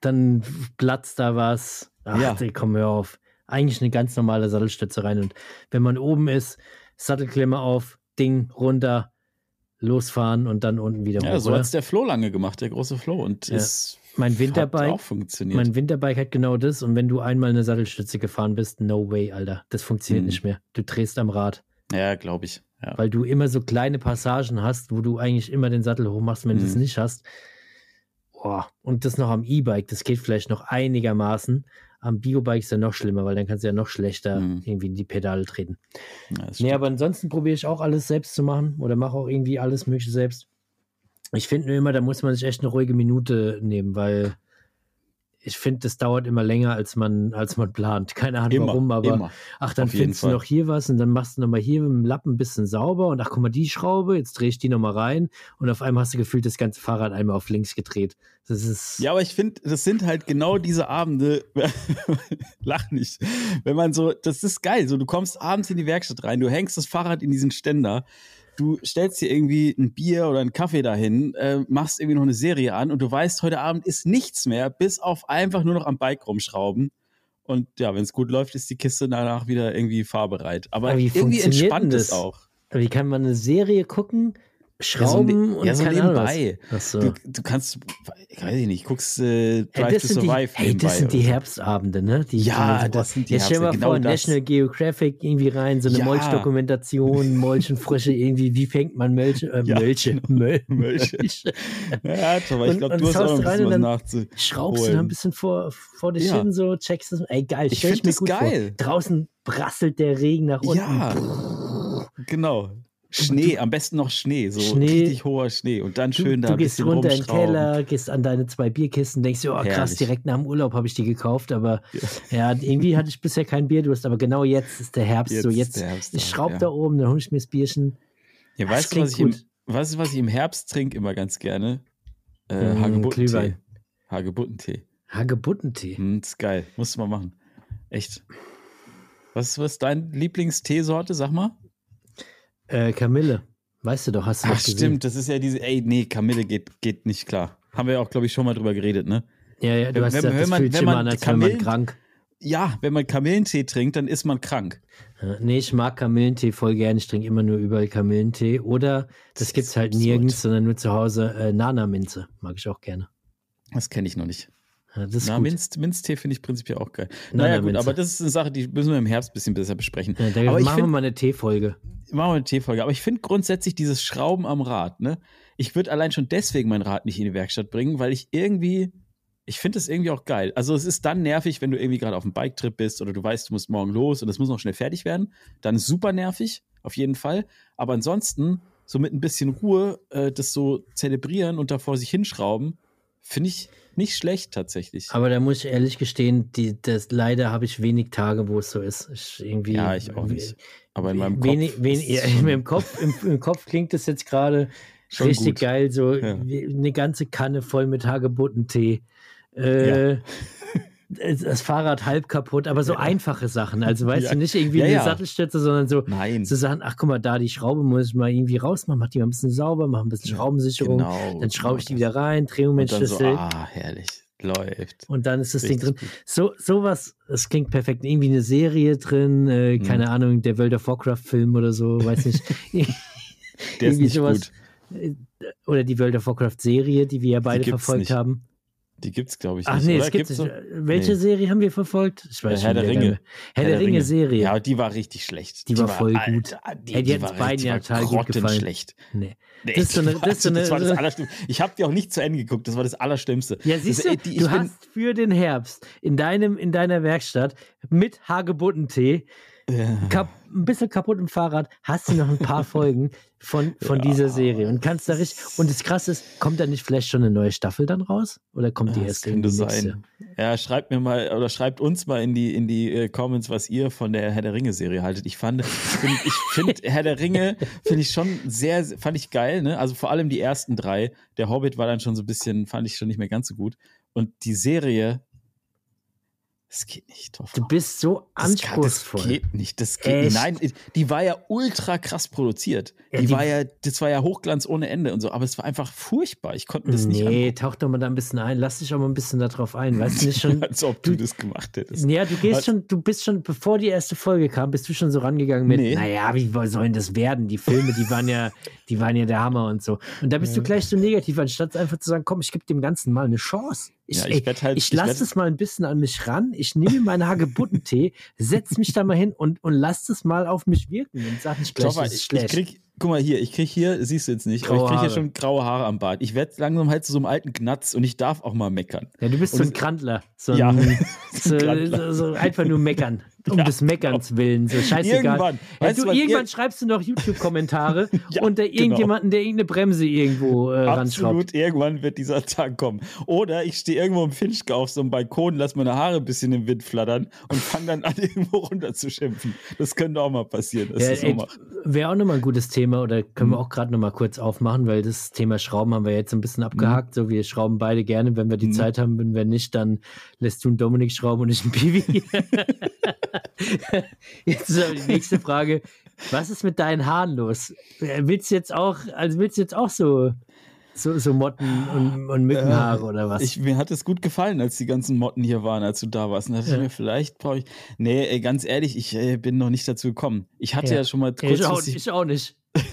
Dann platzt da was. Ach, Ja. ey, komm hör auf. Eigentlich eine ganz normale Sattelstütze rein. Und wenn man oben ist, Sattelklemme auf, Ding runter, losfahren und dann unten wieder Ja, hoch. so oder? hat es der Flo lange gemacht, der große Flo. Und Ja. es Mein hat Winterbike, auch funktioniert. mein Winterbike hat genau das. Und wenn du einmal eine Sattelstütze gefahren bist, no way, Alter. Das funktioniert Mhm. nicht mehr. Du drehst am Rad. ja, glaube ich. Ja. weil du immer so kleine Passagen hast, wo du eigentlich immer den Sattel hochmachst, wenn du es nicht hast. Boah. Und das noch am E-Bike, das geht vielleicht noch einigermaßen. Am Biobike ist ja noch schlimmer, weil dann kannst du ja noch schlechter Mhm. irgendwie in die Pedale treten. Ja, Nee, stimmt. aber ansonsten probiere ich auch alles selbst zu machen oder mache auch irgendwie alles Mögliche selbst. Ich finde nur immer, da muss man sich echt eine ruhige Minute nehmen, weil ich finde, das dauert immer länger, als man, als man plant. Keine Ahnung immer, warum, aber immer. ach, dann findest du noch hier was und dann machst du nochmal hier mit dem Lappen ein bisschen sauber und ach, guck mal, die Schraube, jetzt drehe ich die nochmal rein und auf einmal hast du gefühlt das ganze Fahrrad einmal auf links gedreht. Das ist. Ja, aber ich finde, das sind halt genau diese Abende, <laughs> lach nicht, wenn man so, das ist geil, so du kommst abends in die Werkstatt rein, du hängst das Fahrrad in diesen Ständer, du stellst dir irgendwie ein Bier oder einen Kaffee dahin, äh, machst irgendwie noch eine Serie an und du weißt, heute Abend ist nichts mehr, bis auf einfach nur noch am Bike rumschrauben. Und ja, wenn es gut läuft, ist die Kiste danach wieder irgendwie fahrbereit. Aber, Aber wie irgendwie entspannt es auch. Wie kann man eine Serie gucken, schrauben und ja, so keine Ahnung was? nebenbei. Ach so. Du, du kannst, ich weiß ich nicht, guckst äh, Drive Hey, das, to sind die, Survive hey, das sind die so. Herbstabende, ne? Die Ja, das sind die Jetzt stell mal Herbste, vor, genau das. National Geographic irgendwie rein, so eine Ja. Molchdokumentation, Molchenfrische <laughs> irgendwie, wie fängt man Mölche, äh, Ja, Mölche, Möl, Mölche. Ja, aber ich Und- glaube, und du hast auch rein und dann nachzu. Schraubst du da ein bisschen vor, vor dich Ja. hin, so checkst es. Ey, geil, Ich stell ich mir das gut geil. vor. Draußen brasselt der Regen nach unten. Ja, genau. Schnee, am besten noch Schnee, so Schnee. richtig hoher Schnee und dann Du, schön da du ein gehst runter in den. Keller, gehst an deine zwei Bierkisten, denkst dir, oh krass, Herrlich. direkt nach dem Urlaub habe ich die gekauft, aber ja. irgendwie hatte ich bisher kein Bierdurst, aber genau jetzt ist der Herbst, Jetzt so jetzt, Herbst ich da, schraub ja. da oben, dann hol ich mir das Bierchen. Ja, Das weißt du, was ich, im, weißt du, was ich im Herbst trinke immer ganz gerne? Äh, Mm, Hagebuttentee. Hagebuttentee. Hagebuttentee. Hm, ist geil. Musst du mal machen. Echt. Was, was ist deine Lieblingsteesorte? Sag mal. Äh, Kamille. Weißt du doch, hast du Ach, gesehen. stimmt. Das ist ja diese, ey, nee, Kamille geht, geht nicht klar. Haben wir ja auch, glaube ich, schon mal drüber geredet, ne? Ja, ja, du Wenn- hast wenn- gesagt, wenn das man- fühlt sich wenn immer man an, als wäre man Kamillen- krank. Ja, wenn man Kamillentee trinkt, dann ist man krank. Nee, ich mag Kamillentee voll gern. Ich trinke immer nur überall Kamillentee. Oder, das Das gibt's ist halt absurd. nirgends, sondern nur zu Hause. Äh, Nana-Minze mag ich auch gerne. Das kenne ich noch nicht. Ja, das ist Na, gut. Minz, Minztee finde ich prinzipiell auch geil. Na, naja, na, gut, Minze. aber das ist eine Sache, die müssen wir im Herbst ein bisschen besser besprechen. Ja, da aber ich machen wir find- mal eine Teefolge. Machen wir eine Teefolge. Aber ich finde grundsätzlich dieses Schrauben am Rad, ne? Ich würde allein schon deswegen mein Rad nicht in die Werkstatt bringen, weil ich irgendwie, ich finde es irgendwie auch geil. Also es ist dann nervig, wenn du irgendwie gerade auf einem Biketrip bist oder du weißt, du musst morgen los und es muss noch schnell fertig werden. Dann ist super nervig, auf jeden Fall. Aber ansonsten, so mit ein bisschen Ruhe, äh, das so zelebrieren und da vor sich hinschrauben, finde ich nicht schlecht tatsächlich. Aber da muss ich ehrlich gestehen, die, das, leider habe ich wenig Tage, wo es so ist. Ich irgendwie, ja, ich auch nicht. Aber in meinem Kopf. Wenig, wenig, ist ja, es schon- im, Kopf, im, im Kopf klingt das jetzt gerade richtig gut. geil, so Ja. eine ganze Kanne voll mit Hagebuttentee. Äh, das das Fahrrad halb kaputt, aber so einfache Sachen. Also weißt Ja. du, nicht irgendwie Ja, eine ja. Sattelstütze, sondern so, Nein. so Sachen, ach guck mal, da die Schraube muss ich mal irgendwie rausmachen, mach die mal ein bisschen sauber, mach ein bisschen Schraubensicherung, Genau. dann schraube ich die genau wieder rein, dann so, Drehmomentschlüssel. ah, herrlich. Läuft. Und dann ist das Ding Richtig drin. gut. So, sowas, das klingt perfekt. Irgendwie eine Serie drin, äh, keine Mhm. Ahnung, der World of Warcraft-Film oder so, weiß nicht. <laughs> <laughs> Der ist Irgendwie nicht sowas. gut. Oder die World of Warcraft-Serie, die wir ja beide verfolgt nicht. haben. Die gibt's, glaube ich, Ach nicht. nee, oder? es gibt Gibt's nicht. Welche Nee. Serie haben wir verfolgt? Ich weiß Herr schon der wieder Ringe. gar nicht. Herr, der, Ringe Serie. Ja, die war richtig schlecht. Die war voll gut. Alter, die, Hey, die die hat war, beiden die ja war total gut gefallen. grottenschlecht. Nee. Nee, Das ist so eine- die das ist so war- das war Allerschlimmste. Ich habe die auch nicht zu Ende geguckt. Das war das Allerschlimmste. Ja, siehst das, du, äh, die, du hast für den Herbst in deinem in deiner Werkstatt mit Hagebuttentee kap ein bisschen kaputt im Fahrrad, hast du noch ein paar <laughs> Folgen von, von dieser Serie und kannst da richtig. Und das Krasse ist, kommt da nicht vielleicht schon eine neue Staffel dann raus? Oder kommt die Ja, erst das könnte sein. Ja, schreibt mir mal oder schreibt uns mal in die, in die äh, Comments, was ihr von der Herr der Ringe-Serie haltet. Ich fand, find, ich finde <laughs> Herr der Ringe finde ich schon sehr, fand ich geil, ne? Also vor allem die ersten drei. Der Hobbit war dann schon so ein bisschen, fand ich schon nicht mehr ganz so gut. Und die Serie, das geht nicht, Toffer. Du bist so Das, kann, das anspruchsvoll. geht nicht. Das geht Echt? Nein, die war ja ultra krass produziert. Ja, die, die- war ja, das war ja Hochglanz ohne Ende und so, aber es war einfach furchtbar. Ich konnte das nicht nee, tauch doch mal da ein bisschen ein. Lass dich auch mal ein bisschen darauf ein. Weißt du nicht schon. <laughs> Als ob du, du- das gemacht hättest. Ja, du gehst Was? schon, du bist schon, bevor die erste Folge kam, bist du schon so rangegangen mit, Nee. naja, wie sollen das werden? Die Filme, die waren ja, die waren ja der Hammer und so. Und da bist du gleich so negativ, anstatt einfach zu sagen, komm, ich gebe dem Ganzen mal eine Chance. Ich, Ja, ich ey, halt- ich ich lasse es mal ein bisschen an mich ran, ich nehme meinen Hagebuttentee, <laughs> setz mich da mal hin und, und lass es mal auf mich wirken und sag nicht gleich, das ist ich, ich schlecht. krieg, guck mal hier, ich krieg hier, siehst du jetzt nicht, Graue aber ich krieg hier schon graue Haare am Bart. Ich werde langsam halt zu so einem alten Gnatz und ich darf auch mal meckern. ja, du bist und so ein Krantler. So, Ja, ein, <laughs> so so, ein einfach nur meckern. <laughs> Um Ja. des Meckerns willen. So scheißegal. Irgendwann, Ja, du, irgendwann ir- schreibst du noch YouTube-Kommentare <laughs> Ja, unter genau. irgendjemanden, der irgendeine Bremse irgendwo äh. Absolut, irgendwann wird dieser Tag kommen. Oder ich stehe irgendwo im Finchgau auf so einem Balkon, lass meine Haare ein bisschen im Wind flattern und fange dann an, irgendwo runter zu schimpfen. Das könnte auch mal passieren. Ja. Wäre auch nochmal ein gutes Thema oder können Mhm. wir auch gerade nochmal kurz aufmachen, weil das Thema Schrauben haben wir jetzt ein bisschen abgehakt. So, wir schrauben beide gerne, wenn wir die Mhm. Zeit haben. Wenn wir nicht, dann lässt du einen Dominik schrauben und ich einen Piwi. <laughs> jetzt ist aber die nächste Frage. Was ist mit deinen Haaren los? Äh, Willst du jetzt auch, also willst du jetzt auch so, so, so Motten und, und Mückenhaare oder was? Äh, Ich, mir hat es gut gefallen, als die ganzen Motten hier waren, als du da warst. Und da dachte Ja. ich mir, vielleicht brauche ich. Nee, ganz ehrlich, ich äh, bin noch nicht dazu gekommen. Ich hatte Ja. ja, schon mal ich, auch, ich auch nicht. <laughs>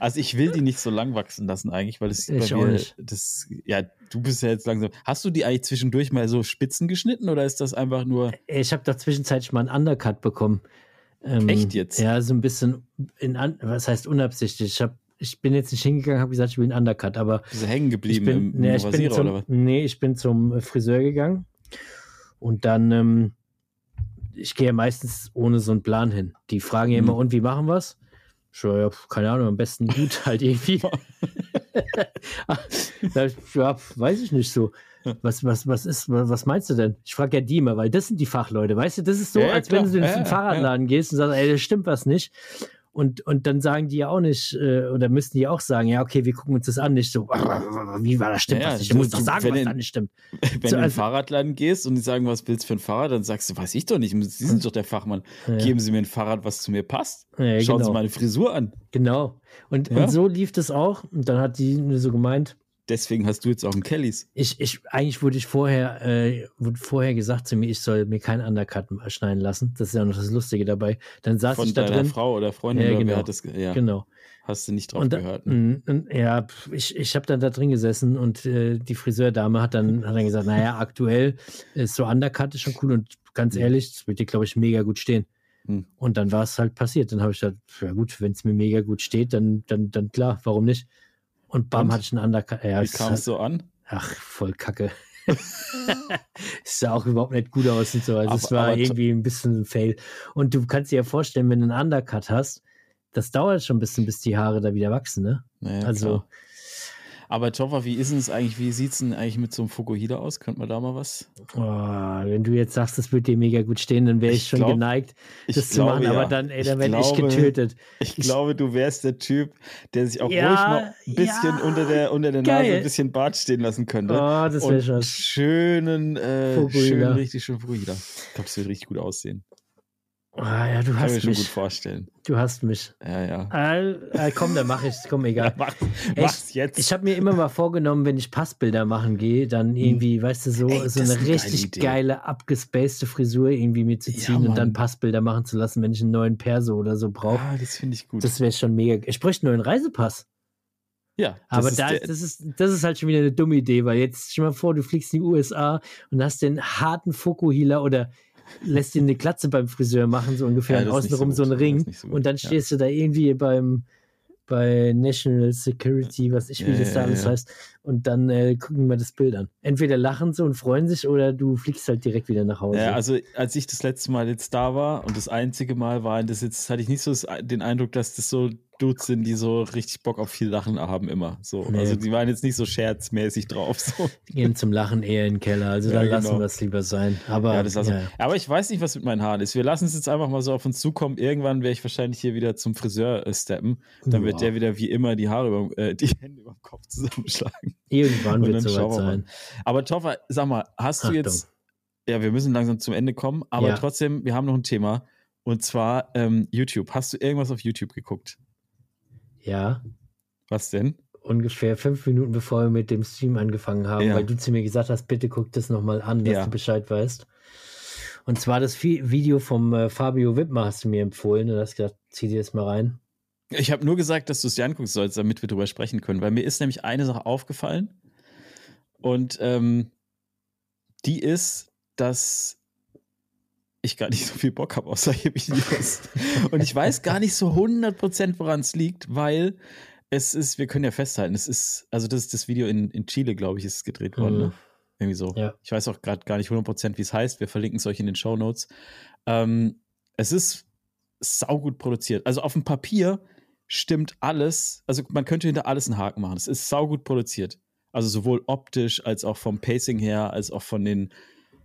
Also ich will die nicht so lang wachsen lassen eigentlich, weil es Ich bei mir das ja, du bist ja jetzt langsam. Hast du die eigentlich zwischendurch mal so Spitzen geschnitten oder ist das einfach nur Ich habe da zwischenzeitlich mal einen Undercut bekommen. Ähm, Echt jetzt? Ja, so ein bisschen in an, was heißt unabsichtlich. Ich hab, ich bin jetzt nicht hingegangen, habe gesagt, ich will einen Undercut, aber so hängen geblieben bin, im, im nee, ich bin Rasierer zum, oder was? nee, ich bin zum Friseur gegangen und dann ähm, ich gehe ja meistens ohne so einen Plan hin. Die fragen ja immer, Mhm. und wie machen wir's? Ja, keine Ahnung, am besten gut <laughs> halt irgendwie. Da <laughs> ich, ja, weiß ich nicht so. Was, was, was ist, was meinst du denn? Ich frage ja die mal, weil das sind die Fachleute, weißt du? Das ist so, Ja, ja, als wenn klar. du in Ja, den ja, Fahrradladen gehst und sagst, ey, das stimmt was nicht. Und, und dann sagen die ja auch nicht, äh, oder müssten die auch sagen, ja, okay, wir gucken uns das an, nicht so, <laughs> wie war das stimmt Ja, was nicht? du- musst doch sagen, wenn was in- da nicht stimmt. <laughs> Wenn So, du in den also- Fahrradladen gehst und die sagen, was willst du für ein Fahrrad, dann sagst du, weiß ich doch nicht. Sie sind doch der Fachmann. Ja. Geben Sie mir ein Fahrrad, was zu mir passt. Ja, Schauen genau. Sie meine Frisur an. Genau. Und, und so lief das auch. Und dann hat die nur so gemeint, Deswegen hast du jetzt auch einen Kellys. ich, ich, eigentlich wurde ich vorher, äh, wurde vorher gesagt zu mir, ich soll mir keinen Undercut schneiden lassen. Das ist ja noch das Lustige dabei. Dann saß Von ich da deiner drin. Frau oder Freundin Ja, oder genau. wer hat das? Ja, Genau. hast du nicht drauf da- gehört. Ne? Mm, und, ja, ich, ich habe dann da drin gesessen und äh, die Friseurdame hat dann, hat dann gesagt, naja, aktuell ist so Undercut ist schon cool und ganz Mhm. ehrlich, das wird dir, glaube ich, mega gut stehen. Mhm. Und dann war es halt passiert. Dann habe ich gesagt, ja gut, wenn es mir mega gut steht, dann, dann, dann klar, warum nicht? Und bam, Und? hatte ich einen Undercut. Ja, Wie es kam es so an? Ach, voll kacke. <laughs> Es sah auch überhaupt nicht gut aus und so. Also es Aber- war aber irgendwie ein bisschen ein Fail. Und du kannst dir ja vorstellen, wenn du einen Undercut hast, das dauert schon ein bisschen, bis die Haare da wieder wachsen, ne? Naja, also, klar. Aber Toffer, wie ist es eigentlich, wie sieht es denn eigentlich mit so einem Fukuhida aus? Könnte man da mal was? oh, wenn du jetzt sagst, das wird dir mega gut stehen, dann wäre ich, Ich schon glaub- geneigt, Ich das zu glaube, machen. ja. Aber dann, ey, dann werde ich getötet. Ich Ich- glaube, du wärst der Typ, der sich auch Ja, ruhig noch ein bisschen ja, unter der, unter der geil. Nase ein bisschen Bart stehen lassen könnte. Oh, das wäre schon. schönen, äh, Fukuhida. schön, richtig schön Fukuhida. Ich glaube, es wird richtig gut aussehen. Ah, ja, du Kann mir hast schon gut mich. vorstellen. Du hast mich. Ja, ja. Äh, äh, komm, dann mache ich Komm, egal. <laughs> Mach, Ey, mach's jetzt. Ich habe mir immer mal vorgenommen, wenn ich Passbilder machen gehe, dann irgendwie, weißt du, so, Hm. Ey, so eine geile richtig Idee. geile, abgespacede Frisur irgendwie mir zu Ja, ziehen und dann. Passbilder machen zu lassen, wenn ich einen neuen Perso oder so brauche. ah, das finde ich gut. Das wäre schon mega. Ich bräuchte einen Reisepass. Ja, Aber ist da, das, ist, das ist halt schon wieder eine dumme Idee, weil jetzt stell mal vor, du fliegst in die USA und hast den harten Fokuhila oder lässt dir eine Glatze beim Friseur machen, so ungefähr, Ja, und außenrum so so, einen Ring. so gut, und dann ja. stehst du da irgendwie beim bei National Security, was ich, wie Ja, das da ja, alles ja. heißt, und dann äh, gucken wir das Bild an. Entweder lachen sie und freuen sich oder du fliegst halt direkt wieder nach Hause. Ja, also als ich das letzte Mal jetzt da war und das einzige Mal war, das jetzt hatte ich nicht so den Eindruck, dass das so Dudes sind, die so richtig Bock auf viel Lachen haben immer. So, Nee. also die waren jetzt nicht so scherzmäßig drauf. So. <laughs> Gehen zum Lachen eher in den Keller. Also Ja, dann lassen genau. wir es lieber sein. Aber Ja, das lassen ja. Aber ich weiß nicht, was mit meinen Haaren ist. Wir lassen es jetzt einfach mal so auf uns zukommen. Irgendwann werde ich wahrscheinlich hier wieder zum Friseur äh, steppen. Dann wird Ja. der wieder wie immer die Haare über, äh, die Hände über dem Kopf zusammenschlagen. irgendwann wird es soweit sein. Aber Toffer, sag mal, hast du Achtung. jetzt. Ja, wir müssen langsam zum Ende kommen, aber Ja. trotzdem, wir haben noch ein Thema. Und zwar ähm, YouTube. Hast du irgendwas auf YouTube geguckt? Ja, Was denn? ungefähr fünf Minuten bevor wir mit dem Stream angefangen haben, Ja. weil du zu mir gesagt hast, bitte guck das nochmal an, dass Ja. du Bescheid weißt. Und zwar das Vi- Video vom äh, Fabio Wittmer hast du mir empfohlen und hast gesagt, zieh dir das mal rein. Ich habe nur gesagt, dass du es dir angucken sollst, damit wir drüber sprechen können, weil mir ist nämlich eine Sache aufgefallen. Und ähm, die ist, dass ich gar nicht so viel Bock habe, außer hier Videos. Und ich weiß gar nicht so 100% woran es liegt, weil es ist, wir können ja festhalten, es ist, also das ist das Video in, in Chile, glaube ich, ist es gedreht worden. Mhm. Ne? Irgendwie so. Ja. Ich weiß auch gerade gar nicht 100%, wie es heißt. Wir verlinken es euch in den Show Notes. Ähm, es ist saugut produziert. Also auf dem Papier stimmt alles. Also man könnte hinter alles einen Haken machen. Es ist saugut produziert. Also sowohl optisch als auch vom Pacing her, als auch von den,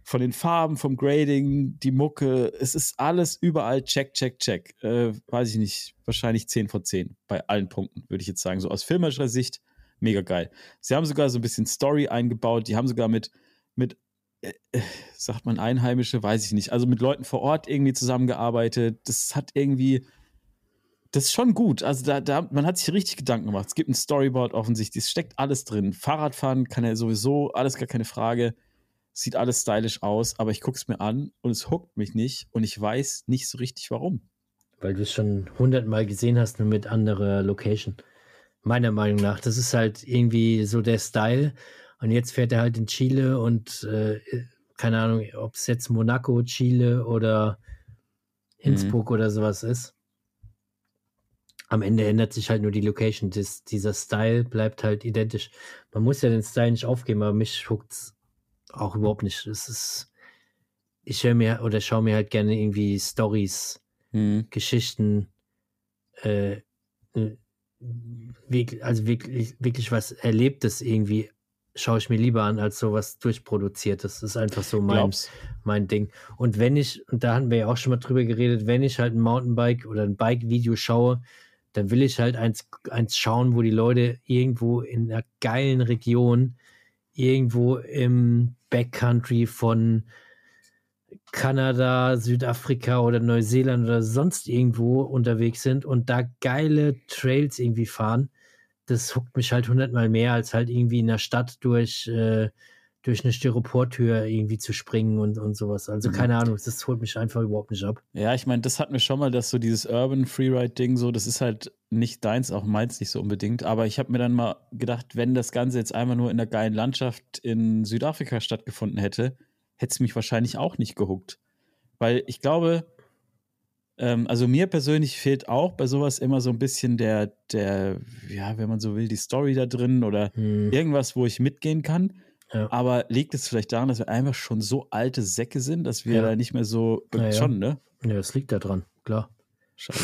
von den Farben, vom Grading, die Mucke. Es ist alles überall check, check, check. Äh, weiß ich nicht, wahrscheinlich 10 von 10 bei allen Punkten, würde ich jetzt sagen. So aus filmischer Sicht mega geil. Sie haben sogar so ein bisschen Story eingebaut. Die haben sogar mit, mit äh, äh, sagt man Einheimische, weiß ich nicht. Also mit Leuten vor Ort irgendwie zusammengearbeitet. Das hat irgendwie, das ist schon gut. Also da, da, man hat sich richtig Gedanken gemacht. Es gibt ein Storyboard offensichtlich, es steckt alles drin. Fahrradfahren kann er sowieso, alles gar keine Frage. Sieht alles stylisch aus, aber ich gucke es mir an und es huckt mich nicht und ich weiß nicht so richtig warum. Weil du es schon hundertmal gesehen hast, nur mit anderer Location. Meiner Meinung nach. Das ist halt irgendwie so der Style. Und jetzt fährt er halt in Chile und äh, keine Ahnung, ob es jetzt Monaco, Chile oder Innsbruck oder sowas ist. Am Ende ändert sich halt nur die Location. Das, dieser Style bleibt halt identisch. Man muss ja den Style nicht aufgeben, aber mich huckt's auch überhaupt nicht. Es ist, ich höre mir oder schaue mir halt gerne irgendwie Stories Hm. Geschichten, äh, äh, wirklich, also wirklich, wirklich was Erlebtes irgendwie schaue ich mir lieber an als sowas durchproduziertes. Das ist einfach so mein, Glaub's. mein Ding. Und wenn ich, und da hatten wir ja auch schon mal drüber geredet, wenn ich halt ein Mountainbike oder ein Bike-Video schaue, dann will ich halt eins, eins schauen, wo die Leute irgendwo in einer geilen Region, irgendwo im Backcountry von Kanada, Südafrika oder Neuseeland oder sonst irgendwo unterwegs sind und da geile Trails irgendwie fahren, das huckt mich halt hundertmal mehr, als halt irgendwie in der Stadt durch, äh, durch eine Styroportür irgendwie zu springen und, und sowas. Also Mhm. keine Ahnung, das holt mich einfach überhaupt nicht ab. Ja, ich meine, das hatten wir schon mal, dass so dieses Urban Freeride-Ding so, das ist halt nicht deins, auch meins nicht so unbedingt. Aber ich habe mir dann mal gedacht, wenn das Ganze jetzt einmal nur in der geilen Landschaft in Südafrika stattgefunden hätte, hätte es mich wahrscheinlich auch nicht gehuckt. Weil ich glaube, ähm, also mir persönlich fehlt auch bei sowas immer so ein bisschen der, der, ja, wenn man so will, die Story da drin oder Hm. irgendwas, wo ich mitgehen kann. Ja. Aber liegt es vielleicht daran, dass wir einfach schon so alte Säcke sind, dass wir Ja. da nicht mehr so Ja, ja. schon, ne? Ja, das liegt da dran, klar. Scheiße.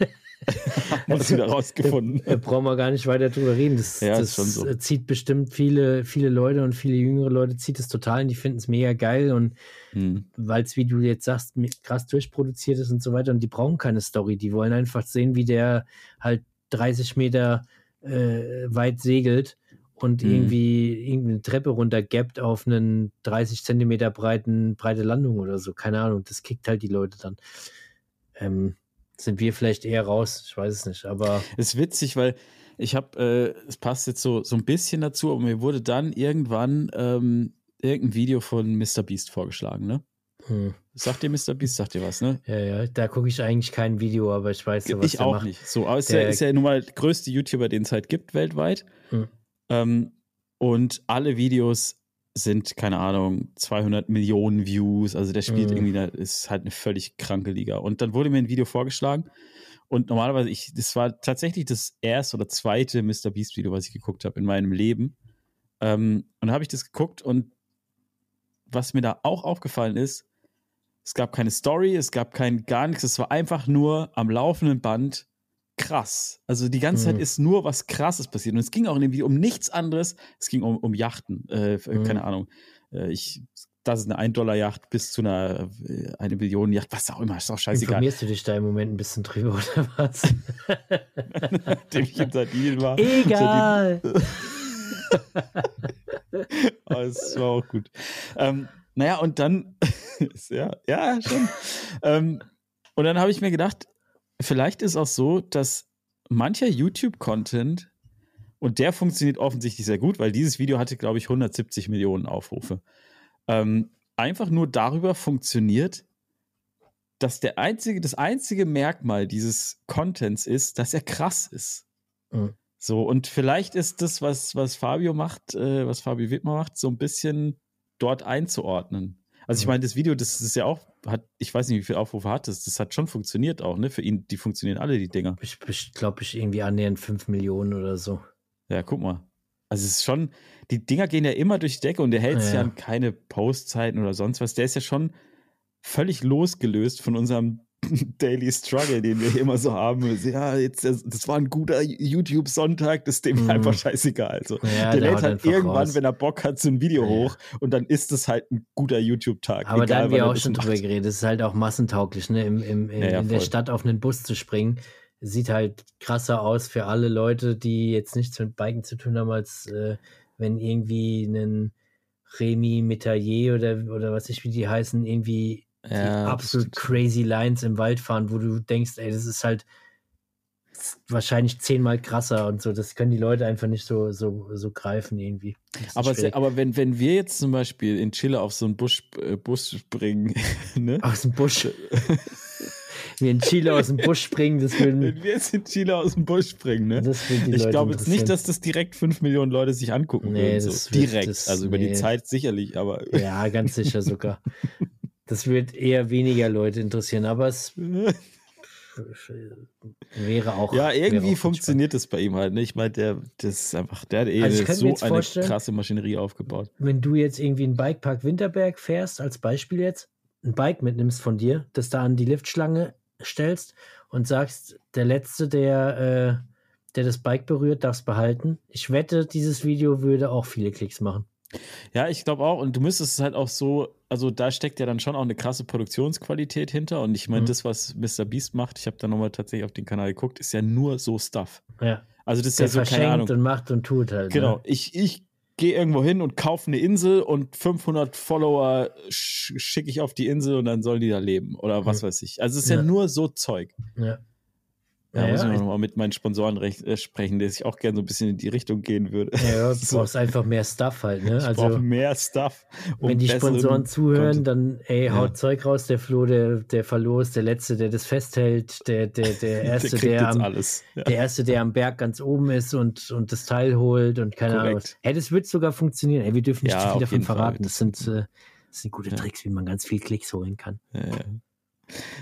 <laughs> Haben es wieder rausgefunden. Da brauchen wir gar nicht weiter drüber reden. Das, Ja, das ist schon so. zieht bestimmt viele, viele Leute und viele jüngere Leute zieht es total und die finden es mega geil und Hm. weil es, wie du jetzt sagst, krass durchproduziert ist und so weiter und die brauchen keine Story. Die wollen einfach sehen, wie der halt 30 Meter äh, weit segelt und Mhm. irgendwie irgendeine Treppe runtergappt auf einen 30 Zentimeter breiten, breite Landung oder so. Keine Ahnung, das kickt halt die Leute dann. Ähm, sind wir vielleicht eher raus, ich weiß es nicht, aber Ist witzig, weil ich habe, äh, es passt jetzt so, so ein bisschen dazu, aber mir wurde dann irgendwann ähm, irgendein Video von Mr. Beast vorgeschlagen, ne? Hm. Sagt dir Mr. Beast, sagt dir was, ne? Ja, ja, da gucke ich eigentlich kein Video, aber ich weiß, so, was ich der auch macht. nicht. So, aber ist, ja, ist ja nun mal der größte YouTuber, den es halt gibt weltweit. Hm. Ähm, und alle Videos sind, keine Ahnung, 200 Millionen Views. Also der spielt Mhm. irgendwie, da ist halt eine völlig kranke Liga. Und dann wurde mir ein Video vorgeschlagen. Und normalerweise, ich, das war tatsächlich das erste oder zweite Mr. Beast Video, was ich geguckt habe in meinem Leben. Ähm, und da habe ich das geguckt und was mir da auch aufgefallen ist, es gab keine Story, es gab kein gar nichts, es war einfach nur am laufenden Band krass. Also die ganze Zeit Mhm. ist nur was Krasses passiert. Und es ging auch in dem Video um nichts anderes. Es ging um, um Yachten, äh, Mhm. keine Ahnung. Äh, ich, das ist eine 1-Dollar-Yacht bis zu einer äh, eine Million Yacht, was auch immer, ist auch scheißegal. Informierst du dich da im Moment ein bisschen drüber oder was? <laughs> Nachdem ich in Sardinien war. Egal. Aber es <laughs> war auch gut. Ähm, naja, und dann, <laughs> ja, ja, schon. ähm, und dann habe ich mir gedacht, vielleicht ist auch so, dass mancher YouTube-Content, und der funktioniert offensichtlich sehr gut, weil dieses Video hatte, glaube ich, 170 Millionen Aufrufe, ähm, einfach nur darüber funktioniert, dass der einzige, das einzige Merkmal dieses Contents ist, dass er krass ist. Mhm. So, und vielleicht ist das, was, was Fabio macht, äh, was Fabio Wittmer macht, so ein bisschen dort einzuordnen. Also ich Mhm. meine, das Video, das ist ja auch, hat, ich weiß nicht, wie viele Aufrufe hat das, das hat schon funktioniert auch, ne? Für ihn, die funktionieren alle, die Dinger. Ich, ich glaube, ich irgendwie annähernd 5 Millionen oder so. Ja, guck mal. Also es ist schon, die Dinger gehen ja immer durch die Decke und der hält sich Ja. ja an keine Postzeiten oder sonst was. Der ist ja schon völlig losgelöst von unserem <laughs> Daily Struggle, den wir hier immer so haben. Ja, jetzt, das, das war ein guter YouTube-Sonntag, das ist dem Mhm. einfach scheißegal. Also, Ja, der der lädt halt irgendwann, raus. wenn er Bock hat, so ein Video Ja. hoch und dann ist es halt ein guter YouTube-Tag. Aber da egal, haben wir auch das schon macht. drüber geredet. Es ist halt auch massentauglich, ne? Im, im, in, Ja, in der. Stadt auf einen Bus zu springen. Sieht halt krasser aus für alle Leute, die jetzt nichts mit Biken zu tun haben, als äh, wenn irgendwie ein Remy Metayer oder, oder was ich wie die heißen, irgendwie die Ja, absolut crazy Lines im Wald fahren, wo du denkst, ey, das ist halt wahrscheinlich zehnmal krasser und so. Das können die Leute einfach nicht so, so, so greifen irgendwie. Aber, schwierig. aber wenn, wenn wir jetzt zum Beispiel in Chile auf so einen Bus, äh, Bus springen, <laughs> ne? aus dem Busch. <laughs> Wie in Chile aus dem Busch springen, das würden, Wenn wir jetzt in Chile aus dem Bus springen, ne? die Ich glaube jetzt nicht, dass das direkt 5 Millionen Leute sich angucken Nee, würden. das So. Direkt. das- also über die nee. Zeit sicherlich, aber. Ja, ganz sicher sogar. <laughs> Das wird eher weniger Leute interessieren, aber es wäre auch. Ja, irgendwie auch funktioniert das bei ihm halt. Ne? Ich meine, der, das ist einfach, der hat eh Also so eine krasse Maschinerie aufgebaut. Wenn du jetzt irgendwie einen Bikepark Winterberg fährst, als Beispiel jetzt, ein Bike mitnimmst von dir, das da an die Liftschlange stellst und sagst, der Letzte, der, äh, der das Bike berührt, darf es behalten. Ich wette, dieses Video würde auch viele Klicks machen. Ja, ich glaube auch. Und du müsstest es halt auch so, also da steckt ja dann schon auch eine krasse Produktionsqualität hinter. Und ich meine, Mhm. das, was Mr. Beast macht, ich habe da nochmal tatsächlich auf den Kanal geguckt, ist ja nur so Stuff. Ja, Also das ist der ja so, keine verschenkt Ahnung. und macht und tut halt. Genau, Ne? ich, ich gehe irgendwo hin und kaufe eine Insel und 500 Follower sch schicke ich auf die Insel und dann sollen die da leben oder was Mhm. weiß ich. Also es ist ja, Ja. nur so Zeug. Ja. Da Ja, muss ja, ich noch mal mit meinen Sponsoren recht, äh, sprechen, dass ich auch gerne so ein bisschen in die Richtung gehen würde. Ja, du <laughs> brauchst einfach mehr Stuff halt, ne? Ich Also, brauche mehr Stuff. um wenn die Sponsoren zuhören, Content. dann, ey, Ja. haut Zeug raus, der Flo, der, der verlost, der Letzte, der das festhält, der, der, der <laughs> Erste, der der, am, alles. Ja. der Erste, der am Berg ganz oben ist und, und das Teil holt und keine Ahnung. Korrekt. Ey, das wird sogar funktionieren. Ey, wir dürfen nicht Ja, zu viel davon verraten. Das sind, äh, das sind gute Ja. Tricks, wie man ganz viel Klicks holen kann. Ja, ja.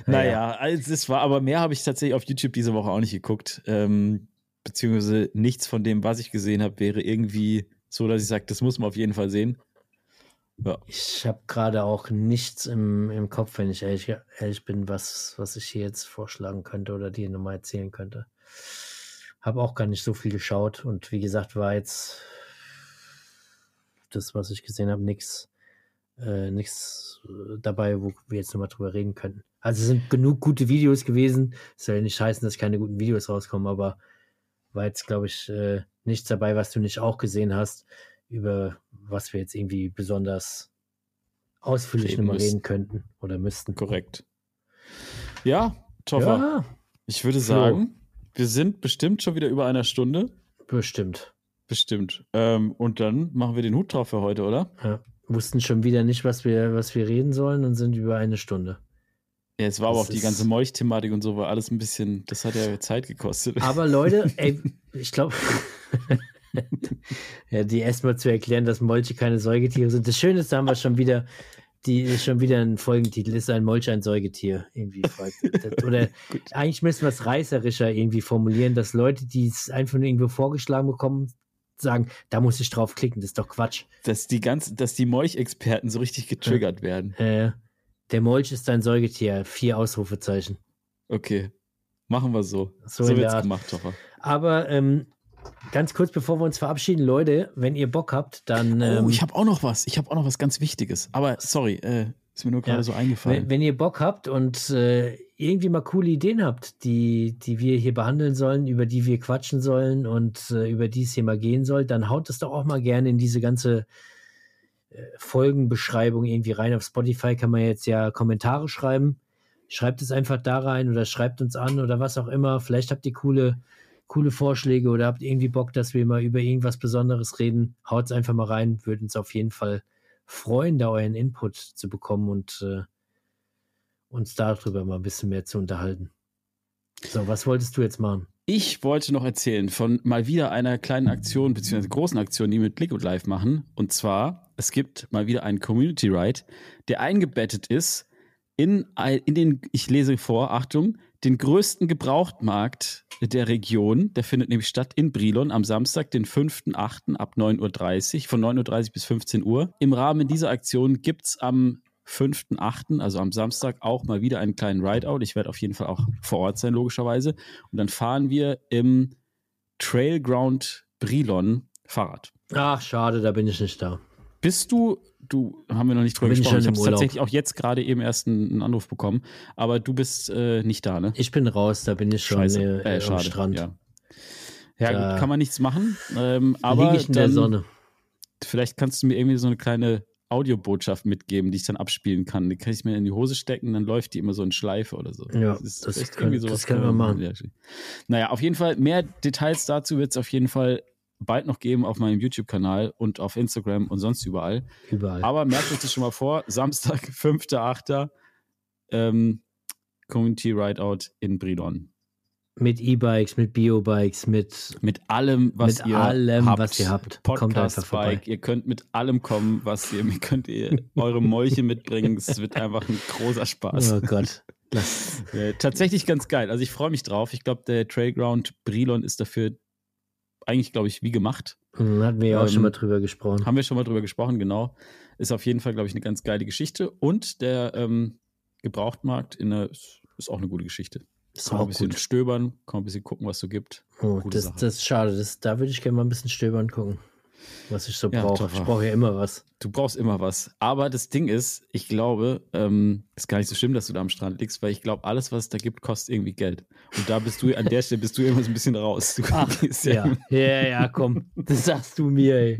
Ja, Naja, also es war, aber mehr habe ich tatsächlich auf YouTube diese Woche auch nicht geguckt. Ähm, beziehungsweise nichts von dem, was ich gesehen habe, wäre irgendwie so, dass ich sage, das muss man auf jeden Fall sehen. Ja. Ich habe gerade auch nichts im, im Kopf, wenn ich ehrlich, ehrlich bin, was, was ich hier jetzt vorschlagen könnte oder dir nochmal erzählen könnte. Habe auch gar nicht so viel geschaut und wie gesagt, war jetzt das, was ich gesehen habe, nichts äh, nix, äh, dabei, wo wir jetzt nochmal drüber reden könnten. Also es sind genug gute Videos gewesen. Es soll ja nicht heißen, dass keine guten Videos rauskommen, aber war jetzt, glaube ich, äh, nichts dabei, was du nicht auch gesehen hast, über was wir jetzt irgendwie besonders ausführlich Reden nochmal reden könnten oder müssten. Korrekt. Ja, Toffer, Ja, ich würde sagen, wir sind bestimmt schon wieder über einer Stunde. bestimmt. Bestimmt. Ähm, und dann machen wir den Hut drauf für heute, oder? Ja. wussten schon wieder nicht, was wir, was wir reden sollen und sind über eine Stunde. Ja, es war aber auch die ganze Molch-Thematik und so, war alles ein bisschen, das hat ja Zeit gekostet. Aber Leute, <laughs> ey, ich glaube, <laughs> ja, die erstmal zu erklären, dass Molche keine Säugetiere sind. Das Schöne ist, da haben wir schon wieder, die ist schon wieder ein Folgentitel, ist ein Molch ein Säugetier? Irgendwie. Oder <laughs> eigentlich müssen wir es reißerischer irgendwie formulieren, dass Leute, die es einfach nur irgendwo vorgeschlagen bekommen, sagen, da muss ich drauf klicken, das ist doch Quatsch. Dass die ganzen, dass die Molch-Experten so richtig getriggert werden. Äh, der Molch ist ein Säugetier, vier Ausrufezeichen. Okay. Machen wir so. So So, wird's Art. gemacht, Toffer. Aber ähm, ganz kurz, bevor wir uns verabschieden, Leute, wenn ihr Bock habt, dann. Ähm, oh, ich habe auch noch was. Ich habe auch noch was ganz Wichtiges. Aber sorry, äh, ist mir nur gerade Ja. so eingefallen. wenn, wenn ihr Bock habt und äh, irgendwie mal coole Ideen habt, die, die wir hier behandeln sollen, über die wir quatschen sollen und äh, über die es hier mal gehen soll, dann haut es doch auch mal gerne in diese ganze Folgenbeschreibung irgendwie rein. Auf Spotify kann man jetzt ja Kommentare schreiben. Schreibt es einfach da rein oder schreibt uns an oder was auch immer. Vielleicht habt ihr coole, coole Vorschläge oder habt irgendwie Bock, dass wir mal über irgendwas Besonderes reden. Haut es einfach mal rein. Würde uns auf jeden Fall freuen, da euren Input zu bekommen und äh, uns darüber mal ein bisschen mehr zu unterhalten. So, was wolltest du jetzt machen? Ich wollte noch erzählen von mal wieder einer kleinen Aktion, beziehungsweise großen Aktion, die wir mit Liquid Live machen. Und zwar, es gibt mal wieder einen Community Ride, der eingebettet ist in, in den, ich lese vor, Achtung, den größten Gebrauchtmarkt der Region. Der findet nämlich statt in Brilon am Samstag, den 5.8. ab 9.30 Uhr, von 9.30 Uhr bis 15 Uhr. Im Rahmen dieser Aktion gibt es am 5.8., also am Samstag, auch mal wieder einen kleinen Rideout. Ich werde auf jeden Fall auch vor Ort sein, logischerweise. Und dann fahren wir im Trailground Brilon Fahrrad. Ach, schade, da bin ich nicht da. Bist du, du haben wir noch nicht drüber Bin ich gesprochen, ich im habe tatsächlich auch jetzt gerade eben erst einen, einen Anruf bekommen, aber du bist äh, nicht da, ne? Ich bin raus, da bin ich schon Scheiße, äh, äh, am schade. Strand. Ja, ja Da gut, kann man nichts machen, ähm, aber Liege ich in dann, der Sonne. vielleicht kannst du mir irgendwie so eine kleine Audiobotschaft mitgeben, die ich dann abspielen kann. Die kann ich mir in die Hose stecken, dann läuft die immer so in Schleife oder so. Ja, ist das vielleicht können- das können wir kann man- machen. ja, Naja, auf jeden Fall, mehr Details dazu wird es auf jeden Fall bald noch geben auf meinem YouTube-Kanal und auf Instagram und sonst überall. Überall. Aber merkt euch das schon mal vor, <laughs> Samstag, 5.8. Ähm, Community Rideout in Brilon. Mit E-Bikes, mit Bio-Bikes, mit Mit allem, was Mit ihr allem, habt. was ihr habt. Kommt Podcast. Bike. Ihr könnt mit allem kommen, was ihr, <laughs> könnt ihr eure Molche mitbringen. Es wird einfach ein großer Spaß. Oh Gott. <laughs> Äh, tatsächlich ganz geil. Also ich freue mich drauf. Ich glaube, der Trailground Brilon ist dafür eigentlich, glaube ich, wie gemacht. Hm, hatten wir ja auch Ähm, schon mal drüber gesprochen. Haben wir schon mal drüber gesprochen, genau. Ist auf jeden Fall, glaube ich, eine ganz geile Geschichte. Und der ähm, Gebrauchtmarkt in der, ist auch eine gute Geschichte. Ist Kann auch ein bisschen gut. stöbern, kann ein bisschen gucken, was so gibt. Oh, das, Sache. das ist schade. Das, da würde ich gerne mal ein bisschen stöbern gucken, was ich so Ja, brauche. Ich brauche ja immer was. Du brauchst immer was. Aber das Ding ist, ich glaube, ähm, ist gar nicht so schlimm, dass du da am Strand liegst, weil ich glaube, alles, was es da gibt, kostet irgendwie Geld. Und da bist du, an der Stelle bist du immer so ein bisschen raus. Du gehst Ja, ja, ja, komm. Das sagst du mir, ey.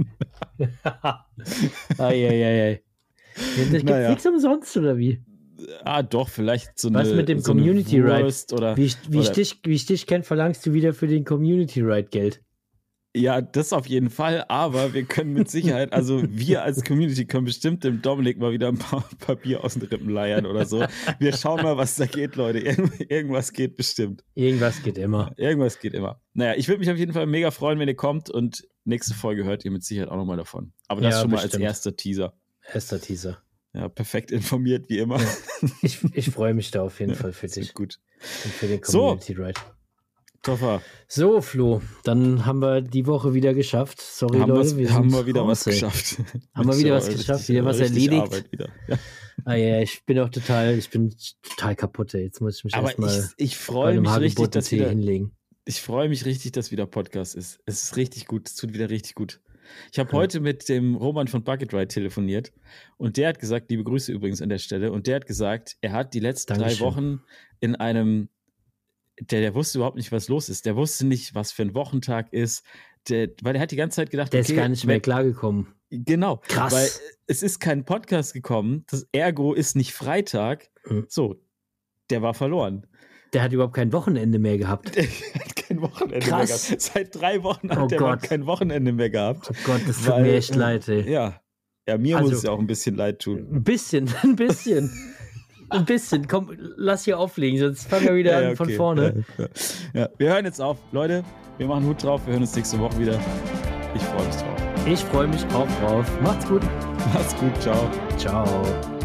<laughs> Eieiei. Das gibt's Naja. nichts umsonst, oder wie? Ah, doch, vielleicht so Was eine, mit dem so Community Ride? Oder, Wie ich, wie, ich oder- dich, wie ich dich kenne, verlangst du wieder für den Community Ride Geld. Ja, das auf jeden Fall, aber wir können mit Sicherheit, also wir als Community können bestimmt dem Dominik mal wieder ein paar <laughs> Papier aus den Rippen leiern oder so. Wir schauen mal, was da geht, Leute. Irgend, irgendwas geht bestimmt. Irgendwas geht immer. Irgendwas geht immer. Naja, ich würde mich auf jeden Fall mega freuen, wenn ihr kommt und nächste Folge hört ihr mit Sicherheit auch nochmal davon. Aber das Ja, schon mal bestimmt. als erster Teaser. Erster Teaser. Ja, perfekt informiert, wie immer. Ich, ich freue mich da auf jeden <laughs> Fall für dich gut. und für den So. Community Ride. Toffer, So, Flo, dann haben wir die Woche wieder geschafft. Sorry, haben, Leute, wir haben wir wieder raus, was ey. geschafft. Haben wir wieder was geschafft, wieder was erledigt. Wieder. Ja. Ah, ja, ich bin auch total, ich bin total kaputt, ey. Jetzt muss ich mich erstmal ich, ich freue mich richtig, dass wieder, hinlegen. ich freue mich richtig, dass wieder Podcast ist. Es ist richtig gut. Es tut wieder richtig gut. Ich habe heute mit dem Roman von Bucket Ride telefoniert und der hat gesagt, liebe Grüße übrigens an der Stelle, und der hat gesagt, er hat die letzten Dankeschön. drei Wochen in einem, der, der wusste überhaupt nicht, was los ist. Der wusste nicht, was für ein Wochentag ist. Der, weil er hat die ganze Zeit gedacht, Der okay, ist gar nicht mehr klargekommen. Genau. Krass. Weil es ist kein Podcast gekommen. Das Ergo ist nicht Freitag. Mhm. So, der war verloren. Der hat überhaupt kein Wochenende mehr gehabt. <laughs> Der hat kein Wochenende Krass. mehr gehabt. Seit drei Wochen hat Oh der überhaupt kein Wochenende mehr gehabt. Oh Gott, das tut Weil, mir echt äh, leid, ey. Ja. Ja, mir Also- muss es ja auch ein bisschen leid tun. Ein bisschen, <laughs> ein bisschen. ein bisschen. Komm, lass hier auflegen, sonst fangen wir wieder Ja, an von okay. vorne. Ja, ja. ja, wir hören jetzt auf. Leute, wir machen Hut drauf. Wir hören uns nächste Woche wieder. Ich freue mich drauf. Ich freue mich auch drauf. Macht's gut. Macht's gut. Ciao. Ciao.